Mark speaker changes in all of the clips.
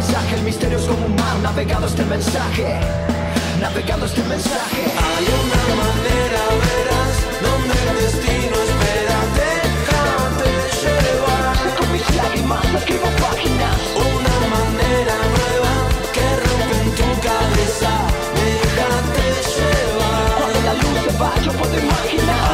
Speaker 1: Paisaje, el misterio es como un mar Navegando este mensaje Navegando este mensaje.
Speaker 2: Hay una manera, verás, donde el destino espera, déjate llevar.
Speaker 1: Seco mis lágrimas, escribo páginas.
Speaker 2: Una manera nueva que rompe en tu cabeza, déjate llevar.
Speaker 1: Cuando la luz se va yo puedo imaginar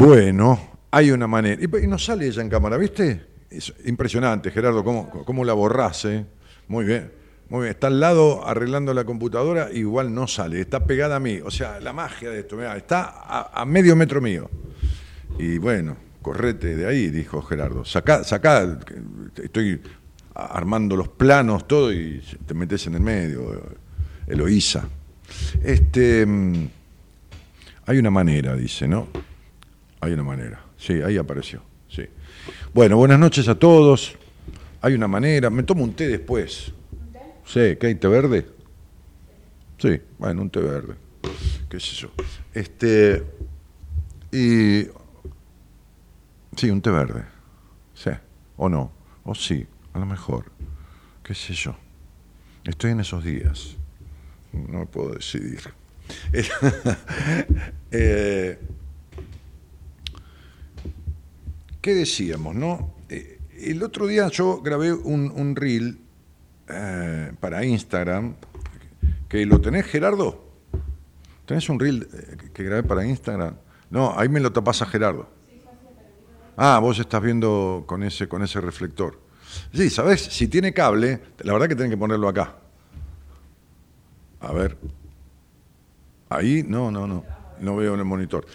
Speaker 3: Bueno, hay una manera. Y, no sale ella en cámara, ¿viste? Es impresionante, Gerardo, cómo, cómo la borrás, ¿eh? Muy bien, muy bien. Está al lado arreglando la computadora, igual no sale, está pegada a mí. O sea, la magia de esto, mirá, está a, a medio metro mío. Y bueno, correte de ahí, dijo Gerardo. Sacá, sacá, estoy armando los planos, todo, y te metes en el medio, Eloísa. Este, mm, hay una manera, dice, ¿no? Hay una manera. Sí, ahí apareció. Sí. Bueno, buenas noches a todos. Hay una manera. Me tomo un té después. Sí, ¿qué hay? ¿Té verde? Sí, bueno, un té verde. ¿Qué sé yo? Este. Y. Sí, un té verde. Sí. O no. O sí, a lo mejor. ¿Qué sé yo? Estoy en esos días. No me puedo decidir. Eh, ¿Qué decíamos, no? Eh, el otro día yo grabé un, un reel eh, para Instagram ¿Que lo tenés, Gerardo? ¿Tenés un reel eh, que- grabé para Instagram? No, ahí me lo tapás a Gerardo. Ah, vos estás viendo con ese, con ese reflector. Sí, ¿sabés? Si tiene cable, la verdad que tienen que ponerlo acá. A ver. Ahí, no, no, no. No veo en el monitor.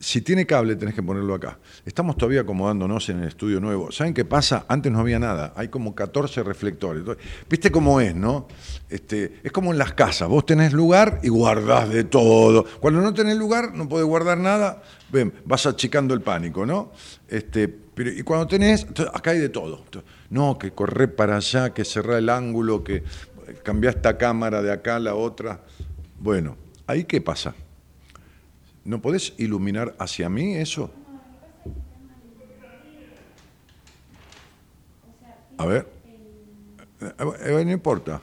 Speaker 3: Si tiene cable, tenés que ponerlo acá. Estamos todavía acomodándonos en el estudio nuevo. ¿Saben qué pasa? Antes no había nada. Hay como 14 reflectores. ¿Viste cómo es, no? Este, es como en las casas. Vos tenés lugar y guardás de todo. Cuando no tenés lugar, no podés guardar nada. Ven, vas achicando el pánico, ¿no? Este, pero, y cuando tenés, acá hay de todo. No, que correr para allá, que cerrar el ángulo, que cambiar esta cámara de acá a la otra. Bueno, ¿ahí qué pasa? ¿No podés iluminar hacia mí eso? A ver. Eh, eh, no importa.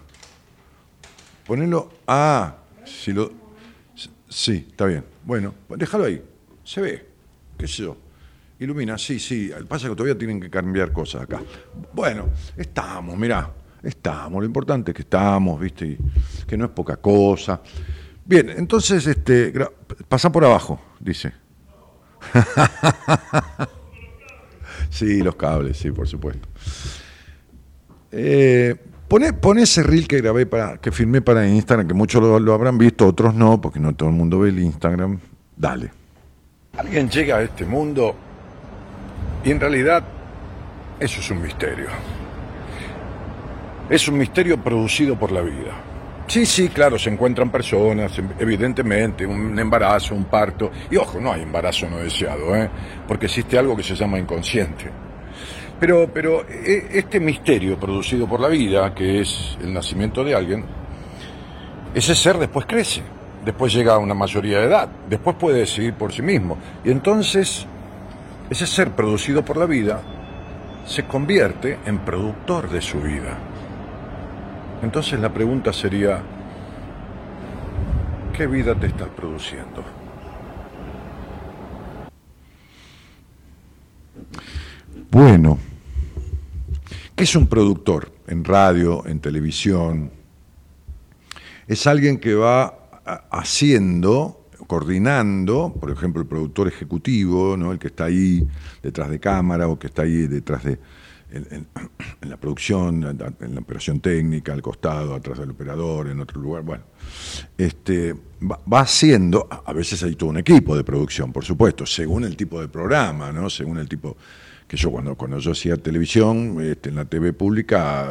Speaker 3: Ponelo. Ah, si lo. Sí, está bien. Bueno, déjalo ahí. Se ve. ¿Qué sé yo? Ilumina, sí, sí. Pasa que todavía tienen que cambiar cosas acá. Bueno, estamos, mirá. Estamos. Lo importante es que estamos, ¿viste? Que no es poca cosa. Bien, entonces, este, pasa por abajo, dice. sí, los cables, sí, por supuesto. Eh, pone ese reel que grabé para, que filmé para Instagram, que muchos lo habrán visto, otros no, porque no todo el mundo ve el Instagram. Dale. Alguien llega a este mundo y en realidad eso es un misterio. Es un misterio producido por la vida. Sí, sí, claro, se encuentran personas, em- evidentemente, un embarazo, un parto. Y ojo, no hay embarazo no deseado, ¿eh? porque existe algo que se llama inconsciente. Pero, pero e- este misterio producido por la vida, que es el nacimiento de alguien, ese ser después crece, después llega a una mayoría de edad, después puede decidir por sí mismo. Y entonces, ese ser producido por la vida se convierte en productor de su vida. Entonces la pregunta sería, ¿qué vida te estás produciendo? Bueno, ¿qué es un productor en radio, en televisión? Es alguien que va haciendo, coordinando, por ejemplo, el productor ejecutivo, ¿no? el que está ahí detrás de cámara o que está ahí detrás de, en, la producción, en la, operación técnica, al costado, atrás del operador, en otro lugar. Bueno, este, va, va haciendo, a veces hay todo un equipo de producción, por supuesto, según el tipo de programa, ¿no? según el tipo que yo cuando, cuando yo hacía televisión, este, en la TV pública,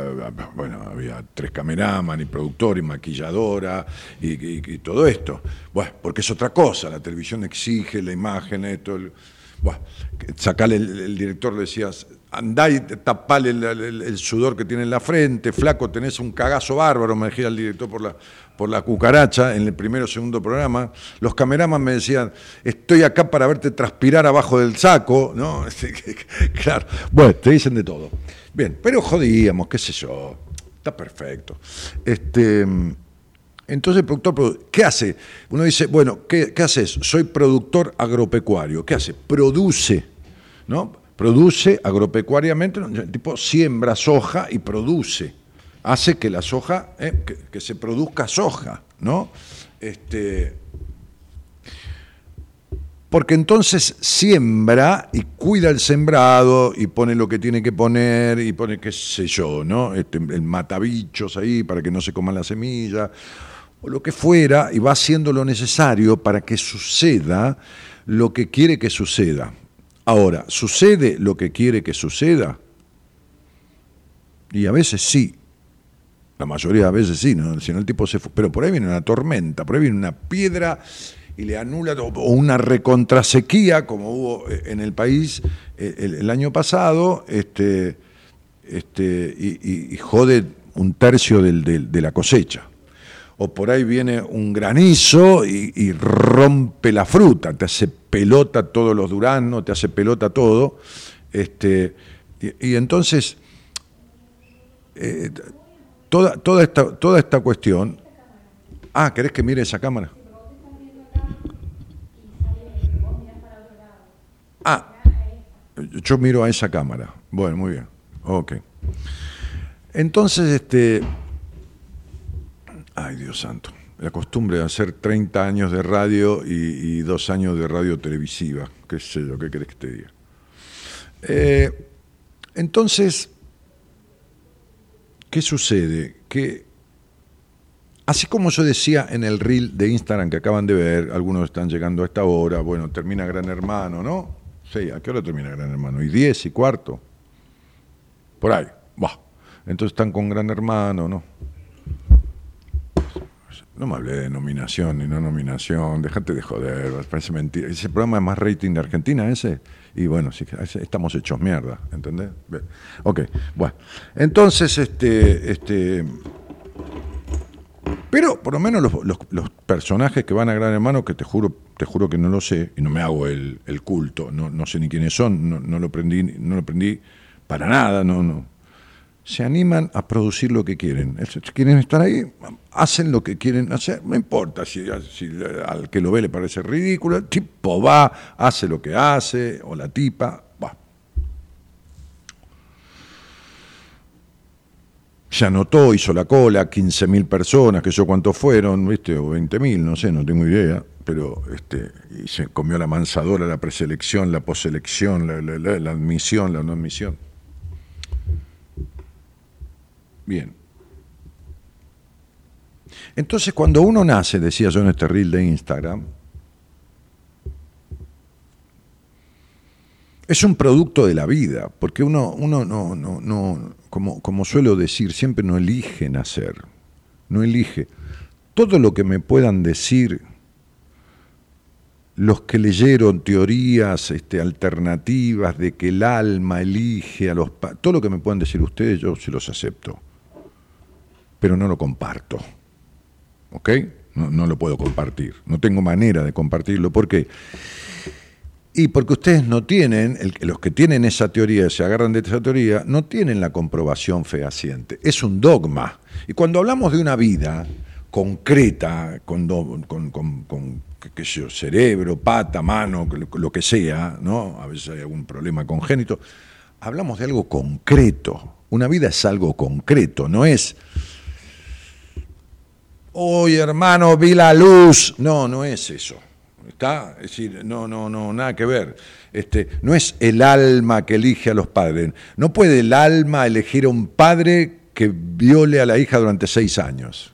Speaker 3: bueno, había tres cameraman y productor y maquilladora y, todo esto. Bueno, porque es otra cosa, la televisión exige la imagen, esto, el- bueno, que sacale el, el director le decías, andá y tapale el, sudor que tiene en la frente, flaco, tenés un cagazo bárbaro, me decía el director por la, por la cucaracha en el primero o segundo programa. Los cameraman me decían, estoy acá para verte transpirar abajo del saco, ¿no? claro, bueno, te dicen de todo. Bien, pero jodíamos, qué sé yo, está perfecto. Este. Entonces el productor, produ- ¿qué hace? Uno dice, bueno, ¿qué, qué haces? Soy productor agropecuario. ¿Qué hace? Produce, ¿no? Produce agropecuariamente, el tipo siembra soja y produce. Hace que la soja, eh, que, se produzca soja, ¿no? Este, porque entonces siembra y cuida el sembrado y pone lo que tiene que poner y pone qué sé yo, ¿no? Este, el matabichos ahí para que no se coman la semilla o lo que fuera y va haciendo lo necesario para que suceda lo que quiere que suceda. Ahora, ¿sucede lo que quiere que suceda? Y a veces sí, la mayoría de veces sí, ¿no? el tipo se fue. Pero por ahí viene una tormenta, por ahí viene una piedra y le anula, o una recontrasequía, como hubo eh, en el país eh, el, año pasado, este, este, y, jode un tercio del- de la cosecha. O por ahí viene un granizo y, y rompe la fruta, te hace pelota todos los duranos, te hace pelota todo. Este, y, entonces toda, toda, esta, toda esta cuestión. Ah, ¿querés que mire esa cámara? Ah, yo miro a esa cámara. Bueno, muy bien. Ok. Entonces, este. Ay, Dios santo. La costumbre de hacer 30 años de radio y, dos años de radio televisiva. ¿Qué sé yo? ¿Qué querés que te diga? Eh, entonces, ¿qué sucede? Que así como yo decía en el reel de Instagram que acaban de ver, algunos están llegando a esta hora, bueno, termina Gran Hermano, ¿no? Sí, ¿a qué hora termina Gran Hermano? ¿Y 10 y cuarto? Por ahí, va. Entonces están con Gran Hermano, ¿no? No me hablé de nominación ni no nominación, déjate de joder, parece mentira. Ese programa es más rating de Argentina, ese. Y bueno, sí, estamos hechos mierda, ¿entendés? Ok, bueno. Entonces, este, este. Pero por lo menos los, personajes que van a Gran Hermano, que te juro, te juro que no lo sé, y no me hago el, el culto, no, no sé ni quiénes son, no, no lo aprendí, no lo aprendí para nada, no, no se animan a producir lo que quieren. Quieren estar ahí, hacen lo que quieren hacer. No importa si, al que lo ve le parece ridículo. El tipo va, hace lo que hace, o la tipa, va. Se anotó, hizo la cola, 15.000 personas, que yo cuántos fueron, ¿viste? O 20.000, no sé, no tengo idea. Pero este, y se comió la mansadora, la preselección, la poselección, la admisión, la no admisión. Bien. Entonces, cuando uno nace, decía yo en este reel de Instagram, es un producto de la vida, porque uno, uno no, no, no, como, como suelo decir, siempre no elige nacer, no elige. Todo lo que me puedan decir los que leyeron teorías este, alternativas de que el alma elige a los... Todo lo que me puedan decir ustedes, yo se los acepto pero no lo comparto. ¿Ok? No, lo puedo compartir. No tengo manera de compartirlo. ¿Por qué? Y porque ustedes no tienen, los que tienen esa teoría, se agarran de esa teoría, no tienen la comprobación fehaciente. Es un dogma. Y cuando hablamos de una vida concreta, con, con, con- con, yo, cerebro, pata, mano, lo que sea, ¿no? A veces hay algún problema congénito. Hablamos de algo concreto. Una vida es algo concreto, no es Oye, hermano, vi la luz. No, no es eso. ¿Está? Es decir, no, no, no, nada que ver. Este, no es el alma que elige a los padres. No puede el alma elegir a un padre que viole a la hija durante seis años.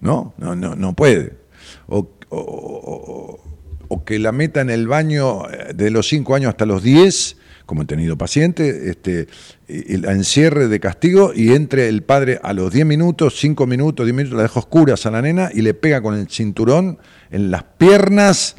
Speaker 3: No, no, no, no puede. O, o- o- o que la meta en el baño eh, de los cinco años hasta los diez, como he tenido paciente, este, la encierre de castigo y entre el padre a los diez minutos, cinco minutos, diez minutos, la deja oscuras a la nena y le pega con el cinturón en las piernas,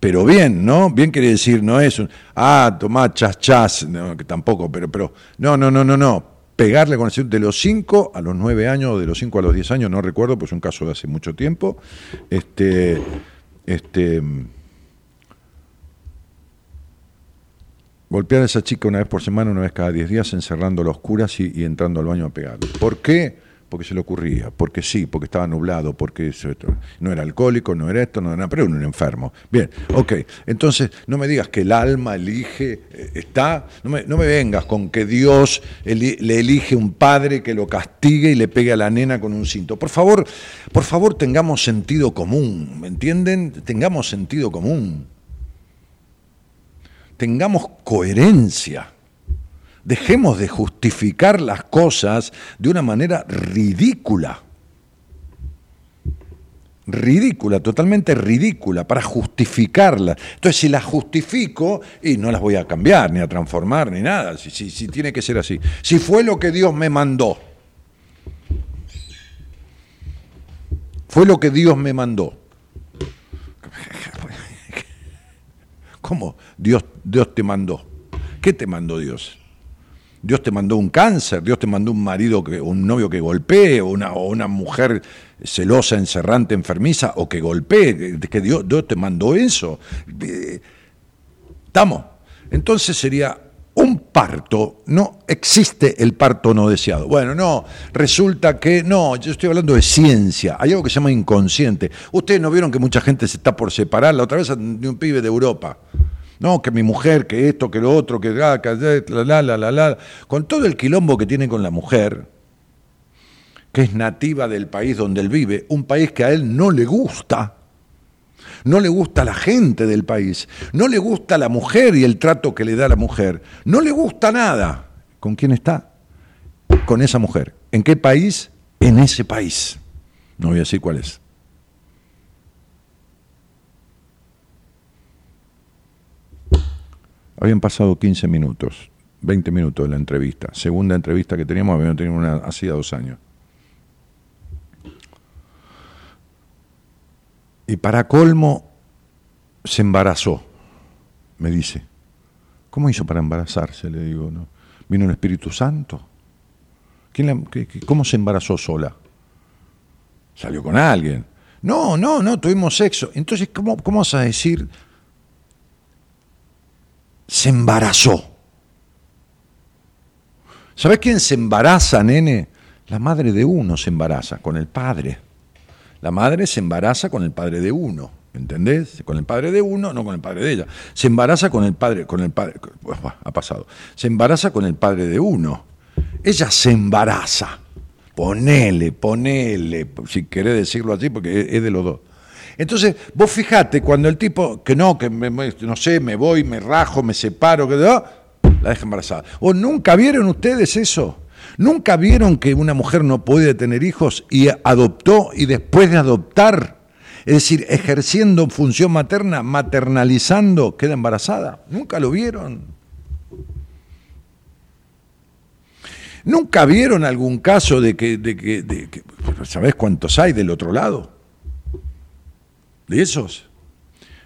Speaker 3: pero bien, ¿no? Bien quiere decir, no es un, ah, tomá, chas, chas, que tampoco, pero, pero, no, no, no, no, no. Pegarle con el cinturón de los 5 a los 9 años, de los 5 a los 10 años, no recuerdo, pues es un caso de hace mucho tiempo. Este, este, golpear a esa chica una vez por semana, una vez cada 10 días, encerrándola a oscuras y, y entrando al baño a pegarle. ¿Por qué? Porque se le ocurría, porque sí, porque estaba nublado, porque eso, no era alcohólico, no era esto, no era nada, pero era un enfermo. Bien, ok. Entonces, no me digas que el alma elige, eh, está, no me, no me vengas con que Dios le elige un padre que lo castigue y le pegue a la nena con un cinto. Por favor, por favor, tengamos sentido común, ¿me entienden? Tengamos sentido común tengamos coherencia. Dejemos de justificar las cosas de una manera ridícula. Ridícula, totalmente ridícula, para justificarlas. Entonces, si las justifico, y no las voy a cambiar, ni a transformar, ni nada, si, si, si tiene que ser así. Si fue lo que Dios me mandó, fue lo que Dios me mandó. ¿Cómo Dios, Dios te mandó? ¿Qué te mandó Dios? Dios te mandó un cáncer, Dios te mandó un marido, que, un novio que golpee, o una, o una mujer celosa, encerrante, enfermiza, o que golpee, que Dios, Dios te mandó eso. ¿Estamos? Entonces sería parto, no existe el parto no deseado. Bueno, no, resulta que no, yo estoy hablando de ciencia, hay algo que se llama inconsciente. Ustedes no vieron que mucha gente se está por separar, la otra vez de un pibe de Europa. No, que mi mujer, que esto, que lo otro, que la, la, la, la, la, con todo el quilombo que tiene con la mujer, que es nativa del país donde él vive, un país que a él no le gusta. No le gusta la gente del país, no le gusta la mujer y el trato que le da la mujer, no le gusta nada. ¿Con quién está? Con esa mujer. ¿En qué país? En ese país. No voy a decir cuál es. Habían pasado 15 minutos, 20 minutos de la entrevista. Segunda entrevista que teníamos, habíamos tenido una hacía dos años. Y para colmo, se embarazó, me dice. ¿Cómo hizo para embarazarse? Le digo, ¿no? ¿Vino el Espíritu Santo? ¿Quién la- ¿Cómo se embarazó sola? Salió con alguien. No, no, no, tuvimos sexo. Entonces, ¿cómo, cómo vas a decir? Se embarazó. ¿Sabes quién se embaraza, nene? La madre de uno se embaraza con el padre. La madre se embaraza con el padre de uno, ¿entendés? Con el padre de uno, no con el padre de ella. Se embaraza con el padre, con el padre, pues, ha pasado. Se embaraza con el padre de uno. Ella se embaraza. Ponele, ponele, si querés decirlo así, porque es, de los dos. Entonces, vos fijate, cuando el tipo, que no, que me- no sé, me voy, me rajo, me separo, que la deja embarazada. ¿O nunca vieron ustedes eso? ¿Nunca vieron que una mujer no puede tener hijos y adoptó y después de adoptar, es decir, ejerciendo función materna, maternalizando, queda embarazada? ¿Nunca lo vieron? ¿Nunca vieron algún caso de que, de que, de que ¿sabés cuántos hay del otro lado? De esos.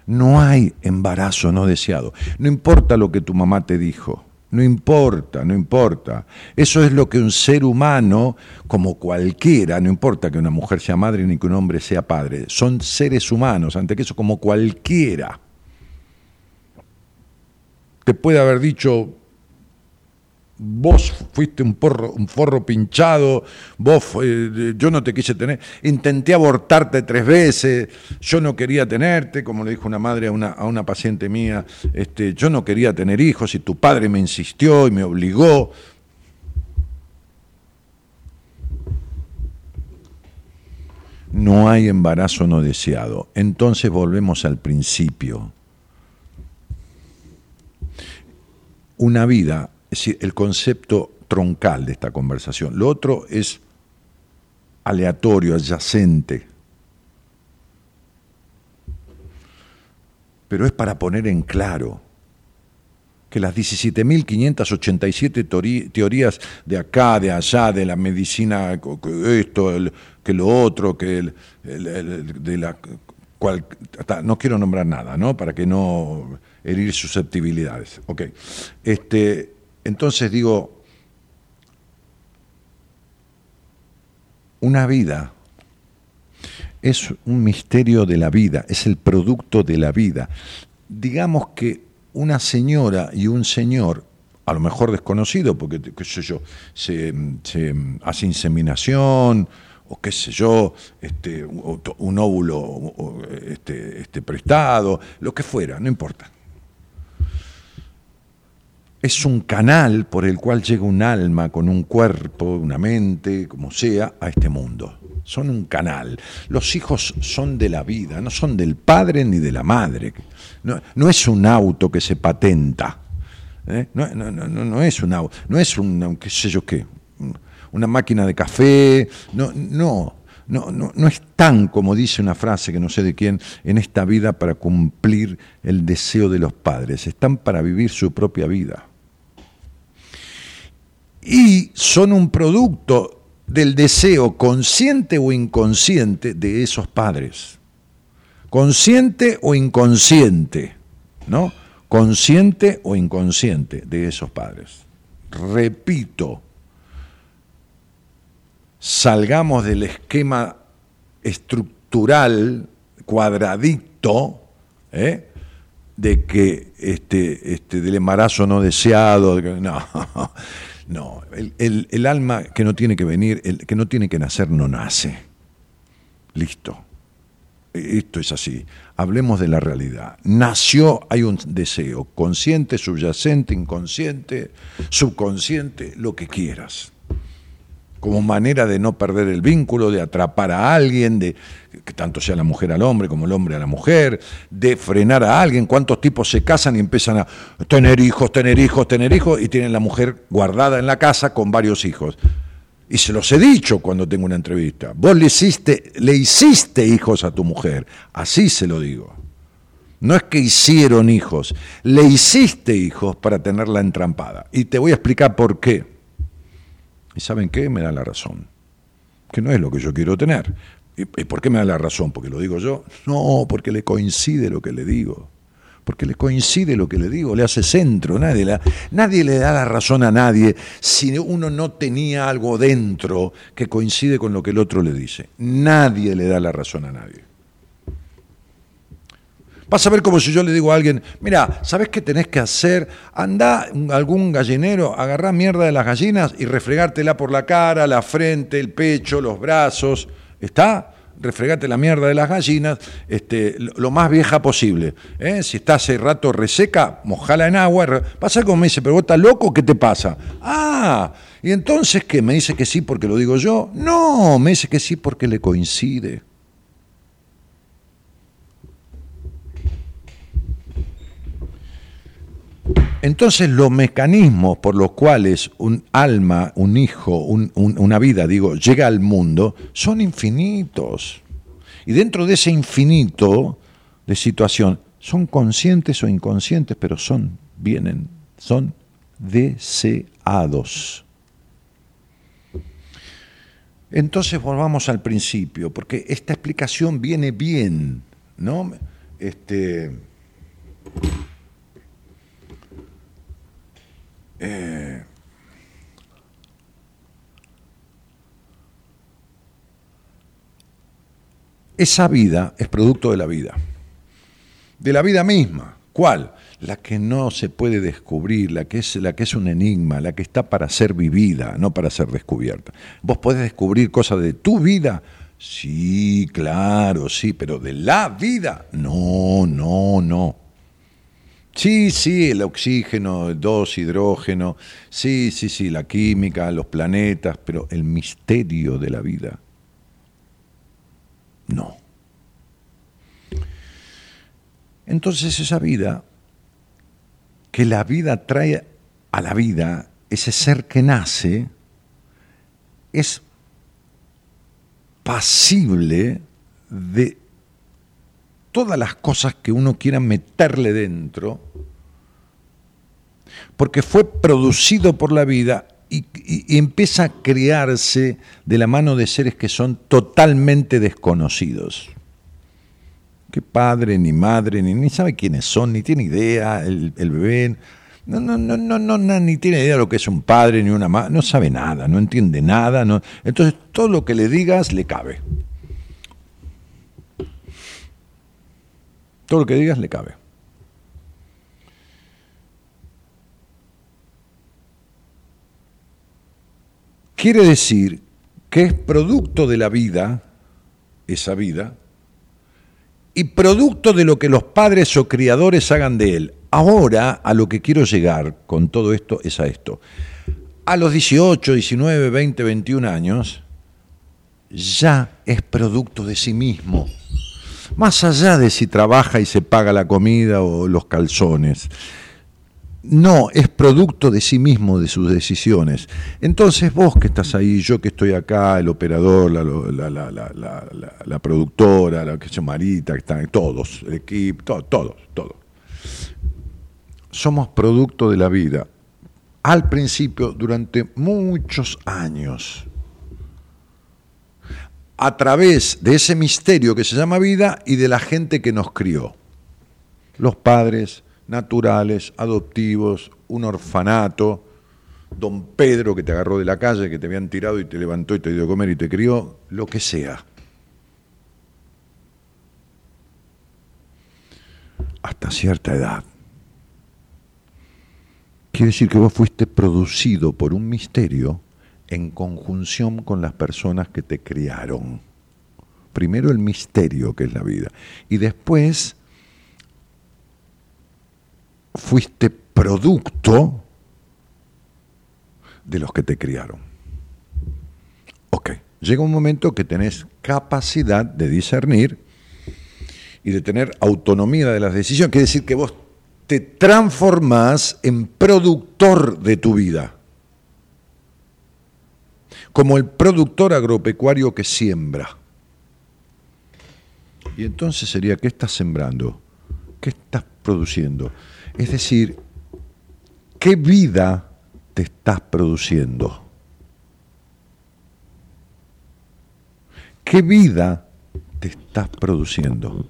Speaker 3: No hay embarazo no deseado. No importa lo que tu mamá te dijo. No importa, no importa. Eso es lo que un ser humano, como cualquiera, no importa que una mujer sea madre ni que un hombre sea padre, son seres humanos, ante que eso como cualquiera. Te puede haber dicho, vos fuiste un, porro, un forro pinchado, vos, eh, yo no te quise tener, intenté abortarte tres veces, yo no quería tenerte, como le dijo una madre a una, a una paciente mía, este, yo no quería tener hijos y tu padre me insistió y me obligó. No hay embarazo no deseado. Entonces volvemos al principio. Una vida es decir, el concepto troncal de esta conversación. Lo otro es aleatorio, adyacente. Pero es para poner en claro que las 17.587 teorí- teorías de acá, de allá, de la medicina, esto, que lo otro, que el, de la no quiero nombrar nada, ¿no? Para que no herir susceptibilidades. Ok. Este, entonces digo, una vida es un misterio de la vida, es el producto de la vida. Digamos que una señora y un señor, a lo mejor desconocido, porque, qué sé yo, se, hace inseminación, o qué sé yo, este, un óvulo este, este, prestado, lo que fuera, no importa. Es un canal por el cual llega un alma con un cuerpo, una mente, como sea, a este mundo. Son un canal. Los hijos son de la vida, no son del padre ni de la madre. No, es un auto que se patenta. ¿eh? No, es un auto, no es un, qué sé yo qué, una máquina de café. No, no, no, no, no están, como dice una frase que no sé de quién, en esta vida para cumplir el deseo de los padres. Están para vivir su propia vida y son un producto del deseo consciente o inconsciente de esos padres. Consciente o inconsciente, ¿no? Consciente o inconsciente de esos padres. Repito, salgamos del esquema estructural cuadradito, ¿eh? de que este, este, del embarazo no deseado, no, no, el, el- alma que no tiene que venir, el que no tiene que nacer, no nace. Listo. Esto es así. Hablemos de la realidad. Nació, hay un deseo, consciente, subyacente, inconsciente, subconsciente, lo que quieras. Como manera de no perder el vínculo, de atrapar a alguien, de que tanto sea la mujer al hombre como el hombre a la mujer, de frenar a alguien. ¿Cuántos tipos se casan y empiezan a tener hijos, tener hijos, tener hijos y tienen la mujer guardada en la casa con varios hijos? Y se los he dicho cuando tengo una entrevista. Vos le hiciste, le hiciste hijos a tu mujer. Así se lo digo. No es que hicieron hijos, le hiciste hijos para tenerla entrampada. Y te voy a explicar por qué. ¿Y saben qué? Me da la razón. Que no es lo que yo quiero tener. ¿Y por qué me da la razón? ¿Porque lo digo yo? No, porque le coincide lo que le digo. Porque le coincide lo que le digo, le hace centro. Nadie, nadie le da la razón a nadie si uno no tenía algo dentro que coincide con lo que el otro le dice. Nadie le da la razón a nadie. Vas a ver como si yo le digo a alguien, mira, ¿sabes qué tenés que hacer? Anda a algún gallinero, agarrá mierda de las gallinas y refregártela por la cara, la frente, el pecho, los brazos. ¿Está? refregate la mierda de las gallinas este, lo más vieja posible. ¿eh? Si está hace rato reseca, mojala en agua. Pasa como me dice, pero vos estás loco, ¿qué te pasa? Ah, y entonces ¿qué? ¿Me dice que sí porque lo digo yo? No, me dice que sí porque le coincide. Entonces los mecanismos por los cuales un alma, un hijo, una vida, digo, llega al mundo, son infinitos. Y dentro de ese infinito de situación, son conscientes o inconscientes, pero son, vienen, son deseados. Entonces volvamos al principio, porque esta explicación viene bien, ¿no? Este, Eh, esa vida es producto de la vida, de la vida misma. ¿Cuál? La que no se puede descubrir, la que, es, la que es un enigma, la que está para ser vivida, no para ser descubierta. ¿Vos podés descubrir cosas de tu vida? Sí, claro, sí, pero de la vida, no, no, no. Sí, sí, el oxígeno, el dos hidrógeno, sí, sí, sí, la química, los planetas, pero el misterio de la vida, no. Entonces esa vida, que la vida trae a la vida, ese ser que nace, es pasible de todas las cosas que uno quiera meterle dentro, porque fue producido por la vida y, empieza a crearse de la mano de seres que son totalmente desconocidos. Que padre, ni madre, ni, ni sabe quiénes son, ni tiene idea, el, bebé. No, no, no, no, no, ni tiene idea de lo que es un padre ni una madre, no sabe nada, no entiende nada. Entonces todo lo que le digas le cabe. Todo lo que digas le cabe. Quiere decir que es producto de la vida, esa vida, y producto de lo que los padres o criadores hagan de él. Ahora a lo que quiero llegar con todo esto es a esto. A los 18, 19, 20, 21 años, ya es producto de sí mismo más allá de si trabaja y se paga la comida o los calzones. No, es producto de sí mismo, de sus decisiones. Entonces vos que estás ahí, yo que estoy acá, el operador, la, productora, la que se Marita, que están todos, el equipo, todos, todos. Somos producto de la vida. Al principio, durante muchos años a través de ese misterio que se llama vida y de la gente que nos crió. Los padres naturales, adoptivos, un orfanato, don Pedro que te agarró de la calle, que te habían tirado y te levantó y te dio a comer y te crió, lo que sea. Hasta cierta edad. Quiere decir que vos fuiste producido por un misterio en conjunción con las personas que te criaron. Primero el misterio que es la vida y después fuiste producto de los que te criaron. llega un momento que tenés capacidad de discernir y de tener autonomía de las decisiones. Quiere decir que vos te transformás en productor de tu vida. Como el productor agropecuario que siembra. Y entonces sería, ¿qué estás sembrando? ¿Qué estás produciendo? Es decir, ¿qué vida te estás produciendo? ¿Qué vida te estás produciendo?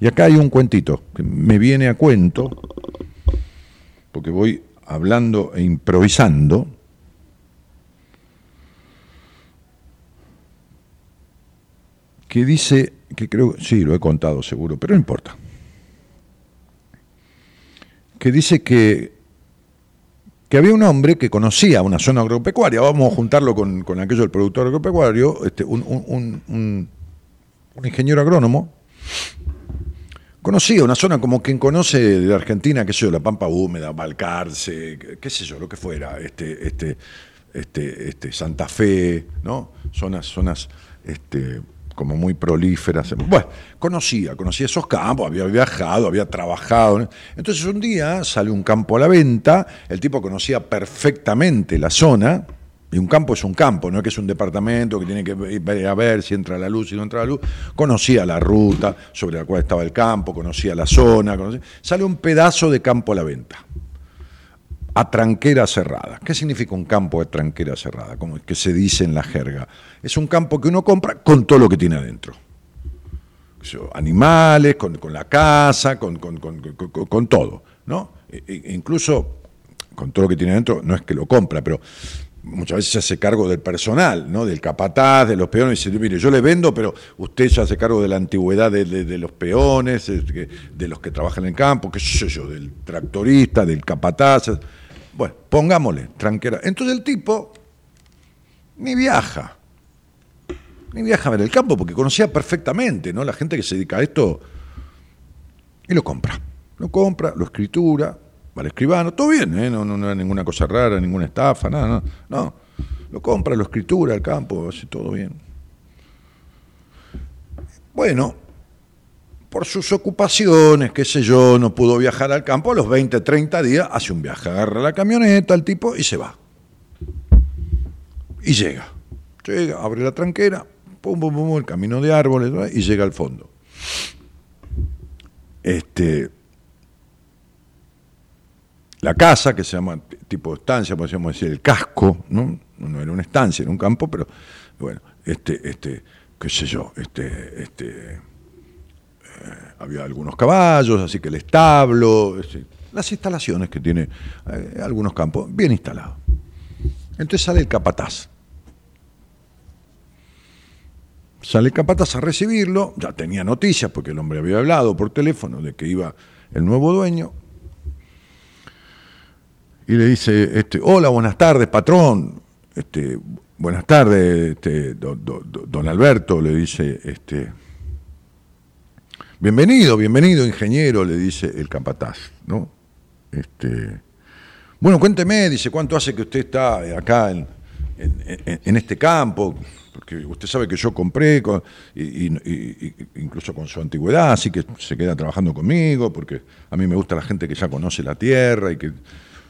Speaker 3: Y acá hay un cuentito que me viene a cuento, porque voy hablando e improvisando. Que dice, que creo, sí, lo he contado seguro, pero no importa. Que dice que, que había un hombre que conocía una zona agropecuaria, vamos a juntarlo con, con aquello del productor agropecuario, este, un, un, un, ingeniero agrónomo, conocía una zona como quien conoce de Argentina, qué sé yo, la Pampa Húmeda, Balcarce, qué sé yo, lo que fuera, este, este, este, este, Santa Fe, ¿no? Zonas, zonas, este, como muy prolíferas. Bueno, conocía, conocía esos campos, había viajado, había trabajado. Entonces un día sale un campo a la venta, el tipo conocía perfectamente la zona, y un campo es un campo, no es que es un departamento que tiene que ir a ver si entra la luz, si no entra la luz. Conocía la ruta sobre la cual estaba el campo, conocía la zona. Sale un pedazo de campo a la venta. A tranquera cerrada. ¿Qué significa un campo de tranquera cerrada? Como que se dice en la jerga. Es un campo que uno compra con todo lo que tiene adentro. Animales, con, con la casa, con, con, con todo. ¿no? E, e, incluso con todo lo que tiene adentro, no es que lo compra, pero muchas veces se hace cargo del personal, ¿no? del capataz, de los peones, y dice, mire, yo le vendo, pero usted se hace cargo de la antigüedad de, de, de los peones, de los que trabajan en el campo, qué sé yo, del tractorista, del capataz. Bueno, pongámosle, tranquera. Entonces el tipo ni viaja, ni viaja a ver el campo, porque conocía perfectamente, ¿no? La gente que se dedica a esto, y lo compra. Lo compra, lo escritura, al escribano, todo bien, ¿eh? no, no, hay ninguna cosa rara, ninguna estafa, nada, no, no. Lo compra, lo escritura, el campo, así todo bien. Bueno, por sus ocupaciones, qué sé yo, no pudo viajar al campo, a los 20, 30 días hace un viaje, agarra la camioneta, el tipo, y se va. Y llega. Llega, abre la tranquera, pum, pum, pum, el camino de árboles, y llega al fondo. Este, la casa, que se llama tipo estancia, podríamos decir el casco, ¿no? No era una estancia, era un campo, pero bueno, este, este, qué sé yo, este, este, había algunos caballos, así que el establo, este, las instalaciones que tiene eh, algunos campos, bien instalados. Entonces sale el capataz. Sale el capataz a recibirlo, ya tenía noticias porque el hombre había hablado por teléfono de que iba el nuevo dueño, y le dice, este, hola, buenas tardes, patrón. Este, buenas tardes, este, don, Alberto, le dice, este, bienvenido, bienvenido, ingeniero, le dice el capataz, ¿no? Este, bueno, cuénteme, dice, ¿cuánto hace que usted está acá en, este campo? Porque usted sabe que yo compré, incluso con su antigüedad, así que se queda trabajando conmigo, porque a mí me gusta la gente que ya conoce la tierra y que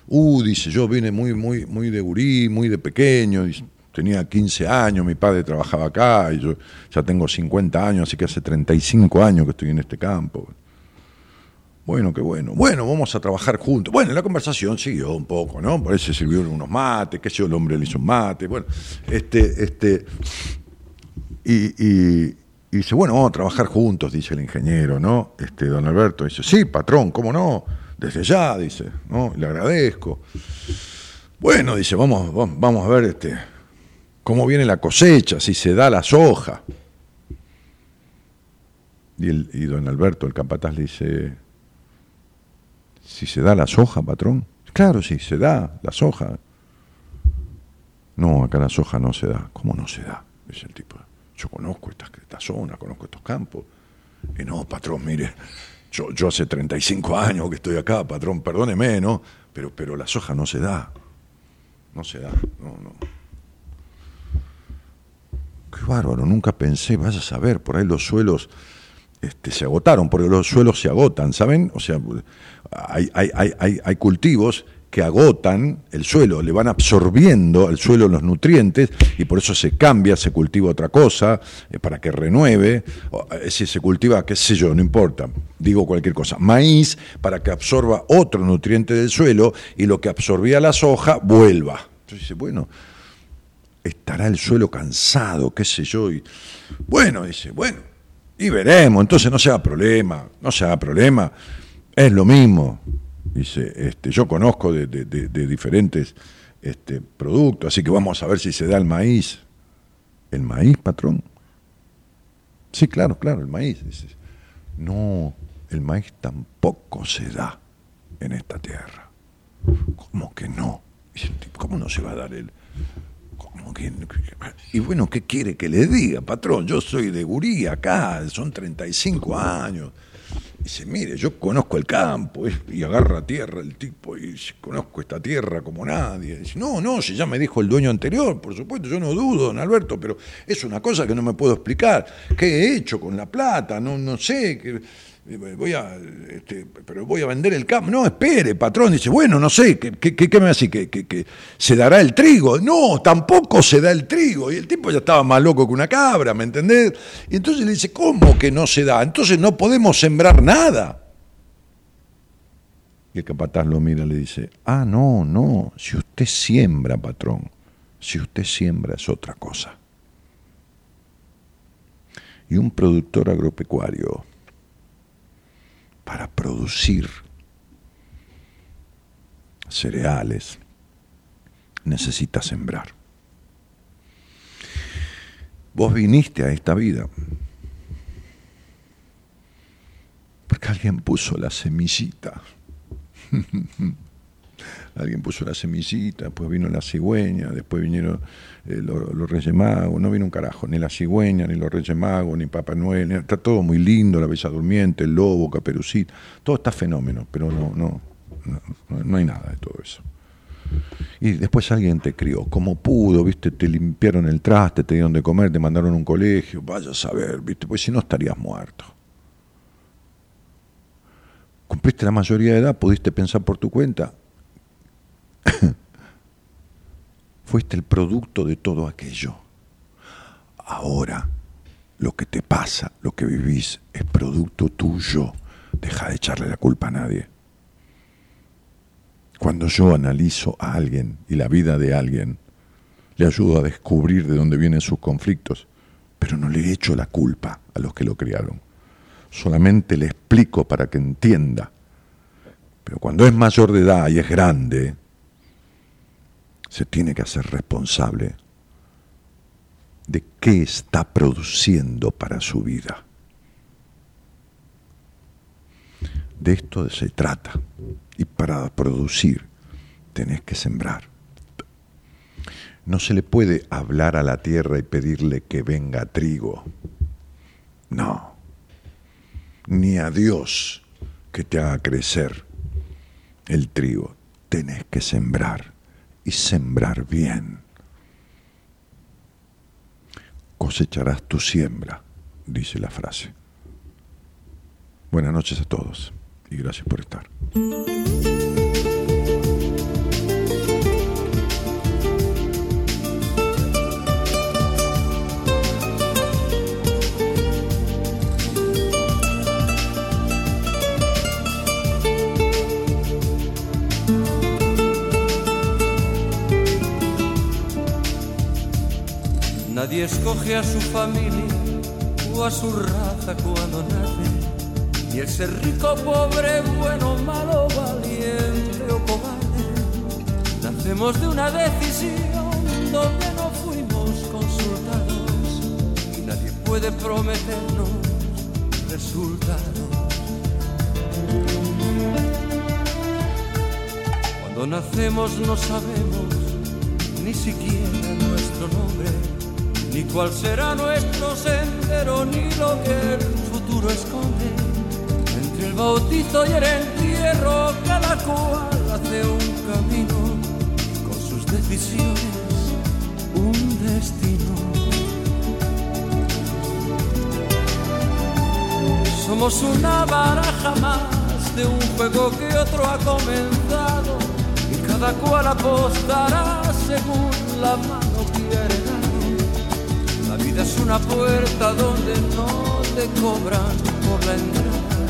Speaker 3: Uh, dice, yo vine muy, muy, muy de gurí, muy de pequeño, tenía 15 años, mi padre trabajaba acá, y yo ya tengo 50 años, así que hace 35 años que estoy en este campo. Bueno, qué bueno. Bueno, vamos a trabajar juntos. Bueno, la conversación siguió un poco, ¿no? Por eso sirvieron unos mates, qué sé yo, el hombre le hizo un mate. Bueno, este, este. Y, dice, bueno, vamos a trabajar juntos, dice el ingeniero, ¿no? Este, don Alberto dice, sí, patrón, ¿cómo no? desde ya, dice, ¿no? Le agradezco. Bueno, dice, vamos, vamos a ver este, cómo viene la cosecha, si se da la soja. Y, don Alberto, el capataz, le dice, si se da la soja, patrón. Claro, sí, se da la soja. No, acá la soja no se da. ¿Cómo no se da? Dice el tipo. Yo conozco esta, esta zona, conozco estos campos. Y no, patrón, mire, yo, yo hace 35 años que estoy acá, patrón, perdóneme, ¿no? Pero, pero la soja no se da. No se da, no, no. Qué bárbaro, nunca pensé, vaya a saber, por ahí los suelos este, se agotaron, porque los suelos se agotan, ¿saben? O sea, hay, hay, hay, hay cultivos que agotan el suelo, le van absorbiendo al suelo los nutrientes y por eso se cambia, se cultiva otra cosa eh, para que renueve, eh, si se cultiva, qué sé yo, no importa, digo cualquier cosa, maíz para que absorba otro nutriente del suelo y lo que absorbía la soja vuelva. Entonces dice, bueno, estará el suelo cansado, qué sé yo, y bueno, dice, bueno, y veremos, entonces no se haga problema, no se haga problema, es lo mismo, Dice, este, yo conozco de, diferentes este, productos, así que vamos a ver si se da el maíz. ¿El maíz, patrón? Sí, claro, claro, el maíz. Dice, no, el maíz tampoco se da en esta tierra. ¿Cómo que no? ¿Cómo no se va a dar el...? ¿Cómo que, y bueno, ¿qué quiere que le diga, patrón? Yo soy de Gurí acá, son 35 años. Dice, mire, yo conozco el campo, y agarra tierra el tipo, y conozco esta tierra como nadie. Dice, no, no, si ya me dijo el dueño anterior, por supuesto, yo no dudo, don Alberto, pero es una cosa que no me puedo explicar. ¿Qué he hecho con la plata? No, no sé. Que voy a, este, pero voy a vender el campo. No, espere, patrón. Dice, bueno, no sé, ¿qué, qué, me hace? ¿Que, que, se dará el trigo? No, tampoco se da el trigo. Y el tipo ya estaba más loco que una cabra, ¿me entendés? Y entonces le dice, ¿cómo que no se da? Entonces no podemos sembrar nada. Y el capataz lo mira y le dice, ah, no, no, si usted siembra, patrón, si usted siembra es otra cosa. Y un productor agropecuario para producir cereales, necesita sembrar. Vos viniste a esta vida porque alguien puso la semillita. alguien puso la semillita, después vino la cigüeña, después vinieron eh, los, Reyes Magos, no vino un carajo, ni la cigüeña, ni los Reyes Magos, ni Papá Noel, está todo muy lindo, la Bella Durmiente, el Lobo, Caperucita, todo está fenómeno, pero no, no, no, no hay nada de todo eso. Y después alguien te crió, como pudo, viste, te limpiaron el traste, te dieron de comer, te mandaron a un colegio, vaya a saber, viste, pues si no estarías muerto. Cumpliste la mayoría de edad, pudiste pensar por tu cuenta, Fuiste el producto de todo aquello. Ahora, lo que te pasa, lo que vivís, es producto tuyo. Deja de echarle la culpa a nadie. Cuando yo analizo a alguien y la vida de alguien, le ayudo a descubrir de dónde vienen sus conflictos, pero no le echo la culpa a los que lo criaron. Solamente le explico para que entienda. Pero cuando es mayor de edad y es grande, se tiene que hacer responsable de qué está produciendo para su vida. De esto se trata. Y para producir tenés que sembrar. No se le puede hablar a la tierra y pedirle que venga trigo. No. Ni a Dios que te haga crecer el trigo. Tenés que sembrar y sembrar bien. Cosecharás tu siembra, dice la frase. Buenas noches a todos y gracias por estar.
Speaker 2: Nadie escoge a su familia o a su raza cuando nace. Ni el rico, pobre, bueno, malo, valiente o cobarde. Nacemos de una decisión donde no fuimos consultados. Y nadie puede prometernos resultados. Cuando nacemos no sabemos ni siquiera ni cuál será nuestro sendero, ni lo que el futuro esconde. Entre el bautizo y el entierro, cada cual hace un camino, con sus decisiones un destino. Somos una baraja más de un juego que otro ha comenzado, y cada cual apostará según la mano quiere vida es una puerta donde no te cobran por la entrada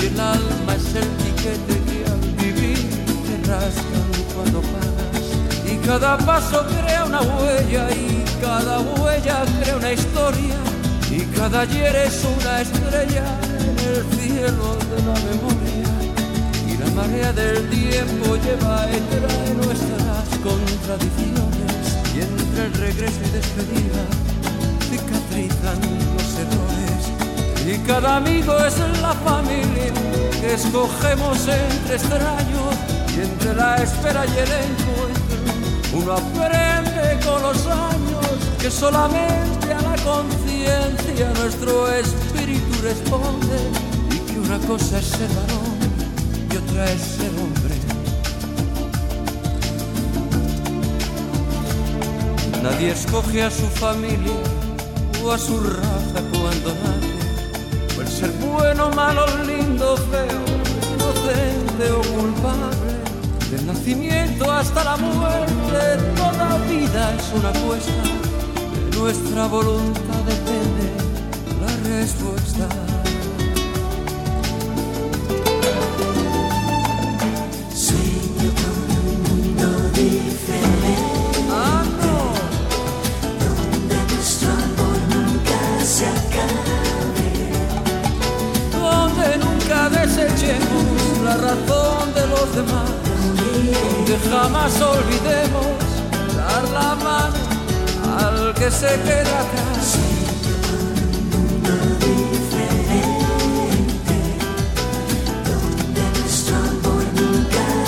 Speaker 2: y el alma es el tiquete que al vivir te rascan cuando pagas. Y cada paso crea una huella y cada huella crea una historia y cada ayer es una estrella en el cielo de la memoria. Y la marea del tiempo lleva y trae nuestras contradicciones. Y entre el regreso y despedida Y cada amigo es la familia que escogemos entre extraños. Y entre la espera y el encuentro, uno aprende con los años que solamente a la conciencia nuestro espíritu responde y que una cosa es ser varón y otra es ser hombre. Nadie escoge a su familia a su raza cuando nace, el ser bueno, malo, lindo, feo, inocente o culpable. Del nacimiento hasta la muerte, toda vida es una apuesta de nuestra voluntad depende la respuesta.
Speaker 4: Donde
Speaker 2: jamás olvidemos dar la mano al que se queda atrás.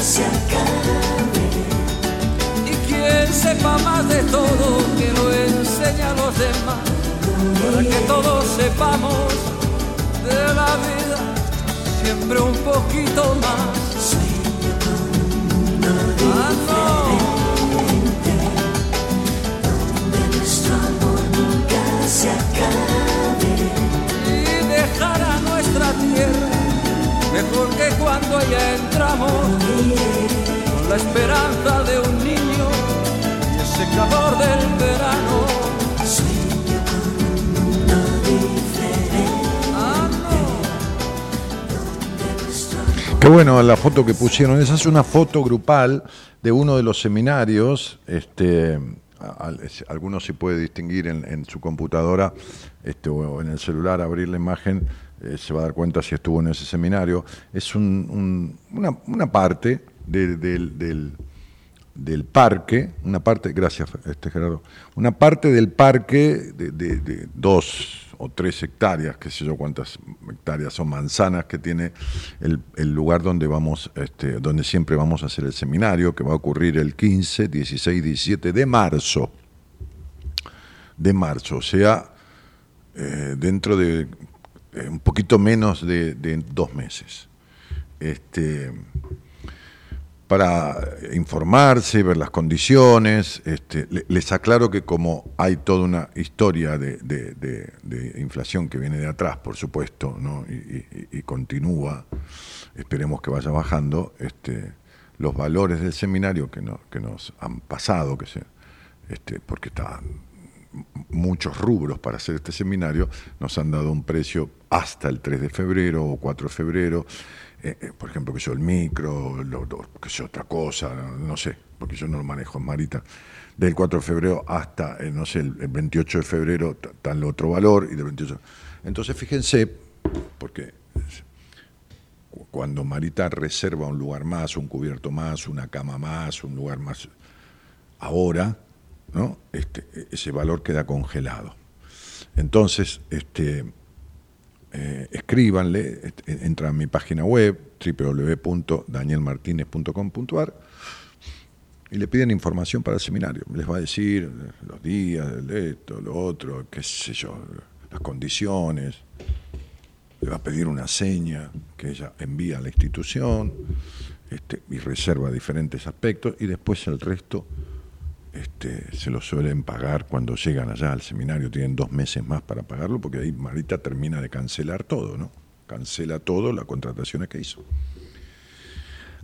Speaker 4: Se acabe.
Speaker 2: Y quien sepa más de todo, que lo enseñe a los demás, para que todos sepamos de la vida siempre un poquito más. Mejor que cuando allá entramos con la esperanza de un niño y ese calor del verano.
Speaker 3: Qué bueno la foto que pusieron. Esa es una foto grupal de uno de los seminarios. Este, algunos se puede distinguir en, su computadora este, o en el celular, abrir la imagen, eh, se va a dar cuenta si estuvo en ese seminario. Es un- un- una, parte de- del, del- parque, una parte, gracias este Gerardo, una parte del parque de- de dos o tres hectáreas, qué sé yo cuántas hectáreas son manzanas que tiene el, lugar donde vamos, este, donde siempre vamos a hacer el seminario, que va a ocurrir el 15, 16, 17 de marzo. De marzo, o sea, eh, dentro de eh, un poquito menos de, de dos meses. Este, para informarse, ver las condiciones. Este, le- les aclaro que como hay toda una historia de, inflación que viene de atrás, por supuesto, ¿no? y, continúa, esperemos que vaya bajando, este, los valores del seminario que, no- que nos han pasado, que se, este, porque estaban muchos rubros para hacer este seminario, nos han dado un precio hasta el 3 de febrero o 4 de febrero, eh, eh, por ejemplo, que yo el micro, lo, que yo otra cosa, no, sé, porque yo no lo manejo Marita, del 4 de febrero hasta, eh, no sé, el, el 28 de febrero tal otro valor y del 28. Entonces, fíjense, porque cu- cuando Marita reserva un lugar más, un cubierto más, una cama más, un lugar más, ahora, ¿no? Este, ese valor queda congelado. Entonces, este, eh, escríbanle, este, entran a mi página web, www.danielmartinez.com.ar, y le piden información para el seminario. Les va a decir los días, esto, lo otro, qué sé yo, las condiciones. Le va a pedir una seña que ella envía a la institución este, y reserva diferentes aspectos y después el resto este, se lo suelen pagar cuando llegan allá al seminario, tienen dos meses más para pagarlo, porque ahí Marita termina de cancelar todo, ¿no? cancela todo las contrataciones que hizo.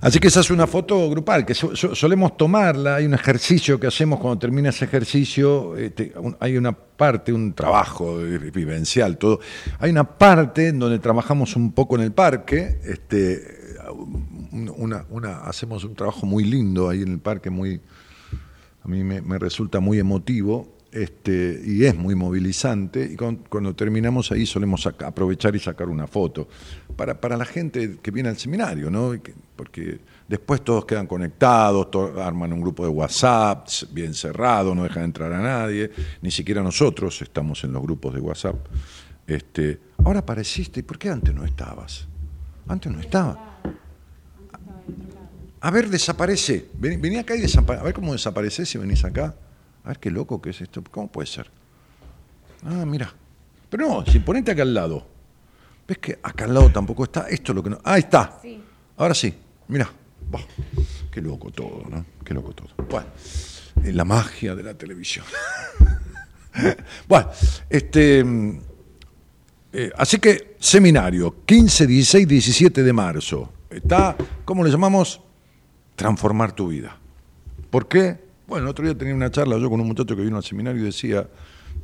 Speaker 3: Así que esa es una foto grupal, que so- so- solemos tomarla, hay un ejercicio que hacemos cuando termina ese ejercicio, este, hay una parte, un trabajo vivencial, todo. Hay una parte en donde trabajamos un poco en el parque, este, un- una, una- hacemos un trabajo muy lindo ahí en el parque, muy, a mí me, resulta muy emotivo este, y es muy movilizante. Y cuando, terminamos ahí solemos aprovechar y sacar una foto. Para, para la gente que viene al seminario, ¿no? Porque después todos quedan conectados, to- arman un grupo de WhatsApp bien cerrado, no dejan entrar a nadie, ni siquiera nosotros estamos en los grupos de WhatsApp. Este, ahora apareciste, ¿y por qué antes no estabas? Antes no estaba. A ver, desaparece. Vení, vení acá y desaparece. A ver cómo desapareces si venís acá. A ver qué loco que es esto. ¿Cómo puede ser? Ah, mira. Pero no, si ponete acá al lado. ¿Ves que acá al lado tampoco está? Esto es lo que no. Ahí está. Ahora sí. Mira. Qué loco todo, ¿no? Qué loco todo. Bueno, la magia de la televisión. bueno, este. mm, eh, así que, seminario, 15, 16, 17 de marzo. Está, ¿cómo le llamamos? Transformar tu vida. ¿Por qué? Bueno, el otro día tenía una charla yo con un muchacho que vino al seminario y decía,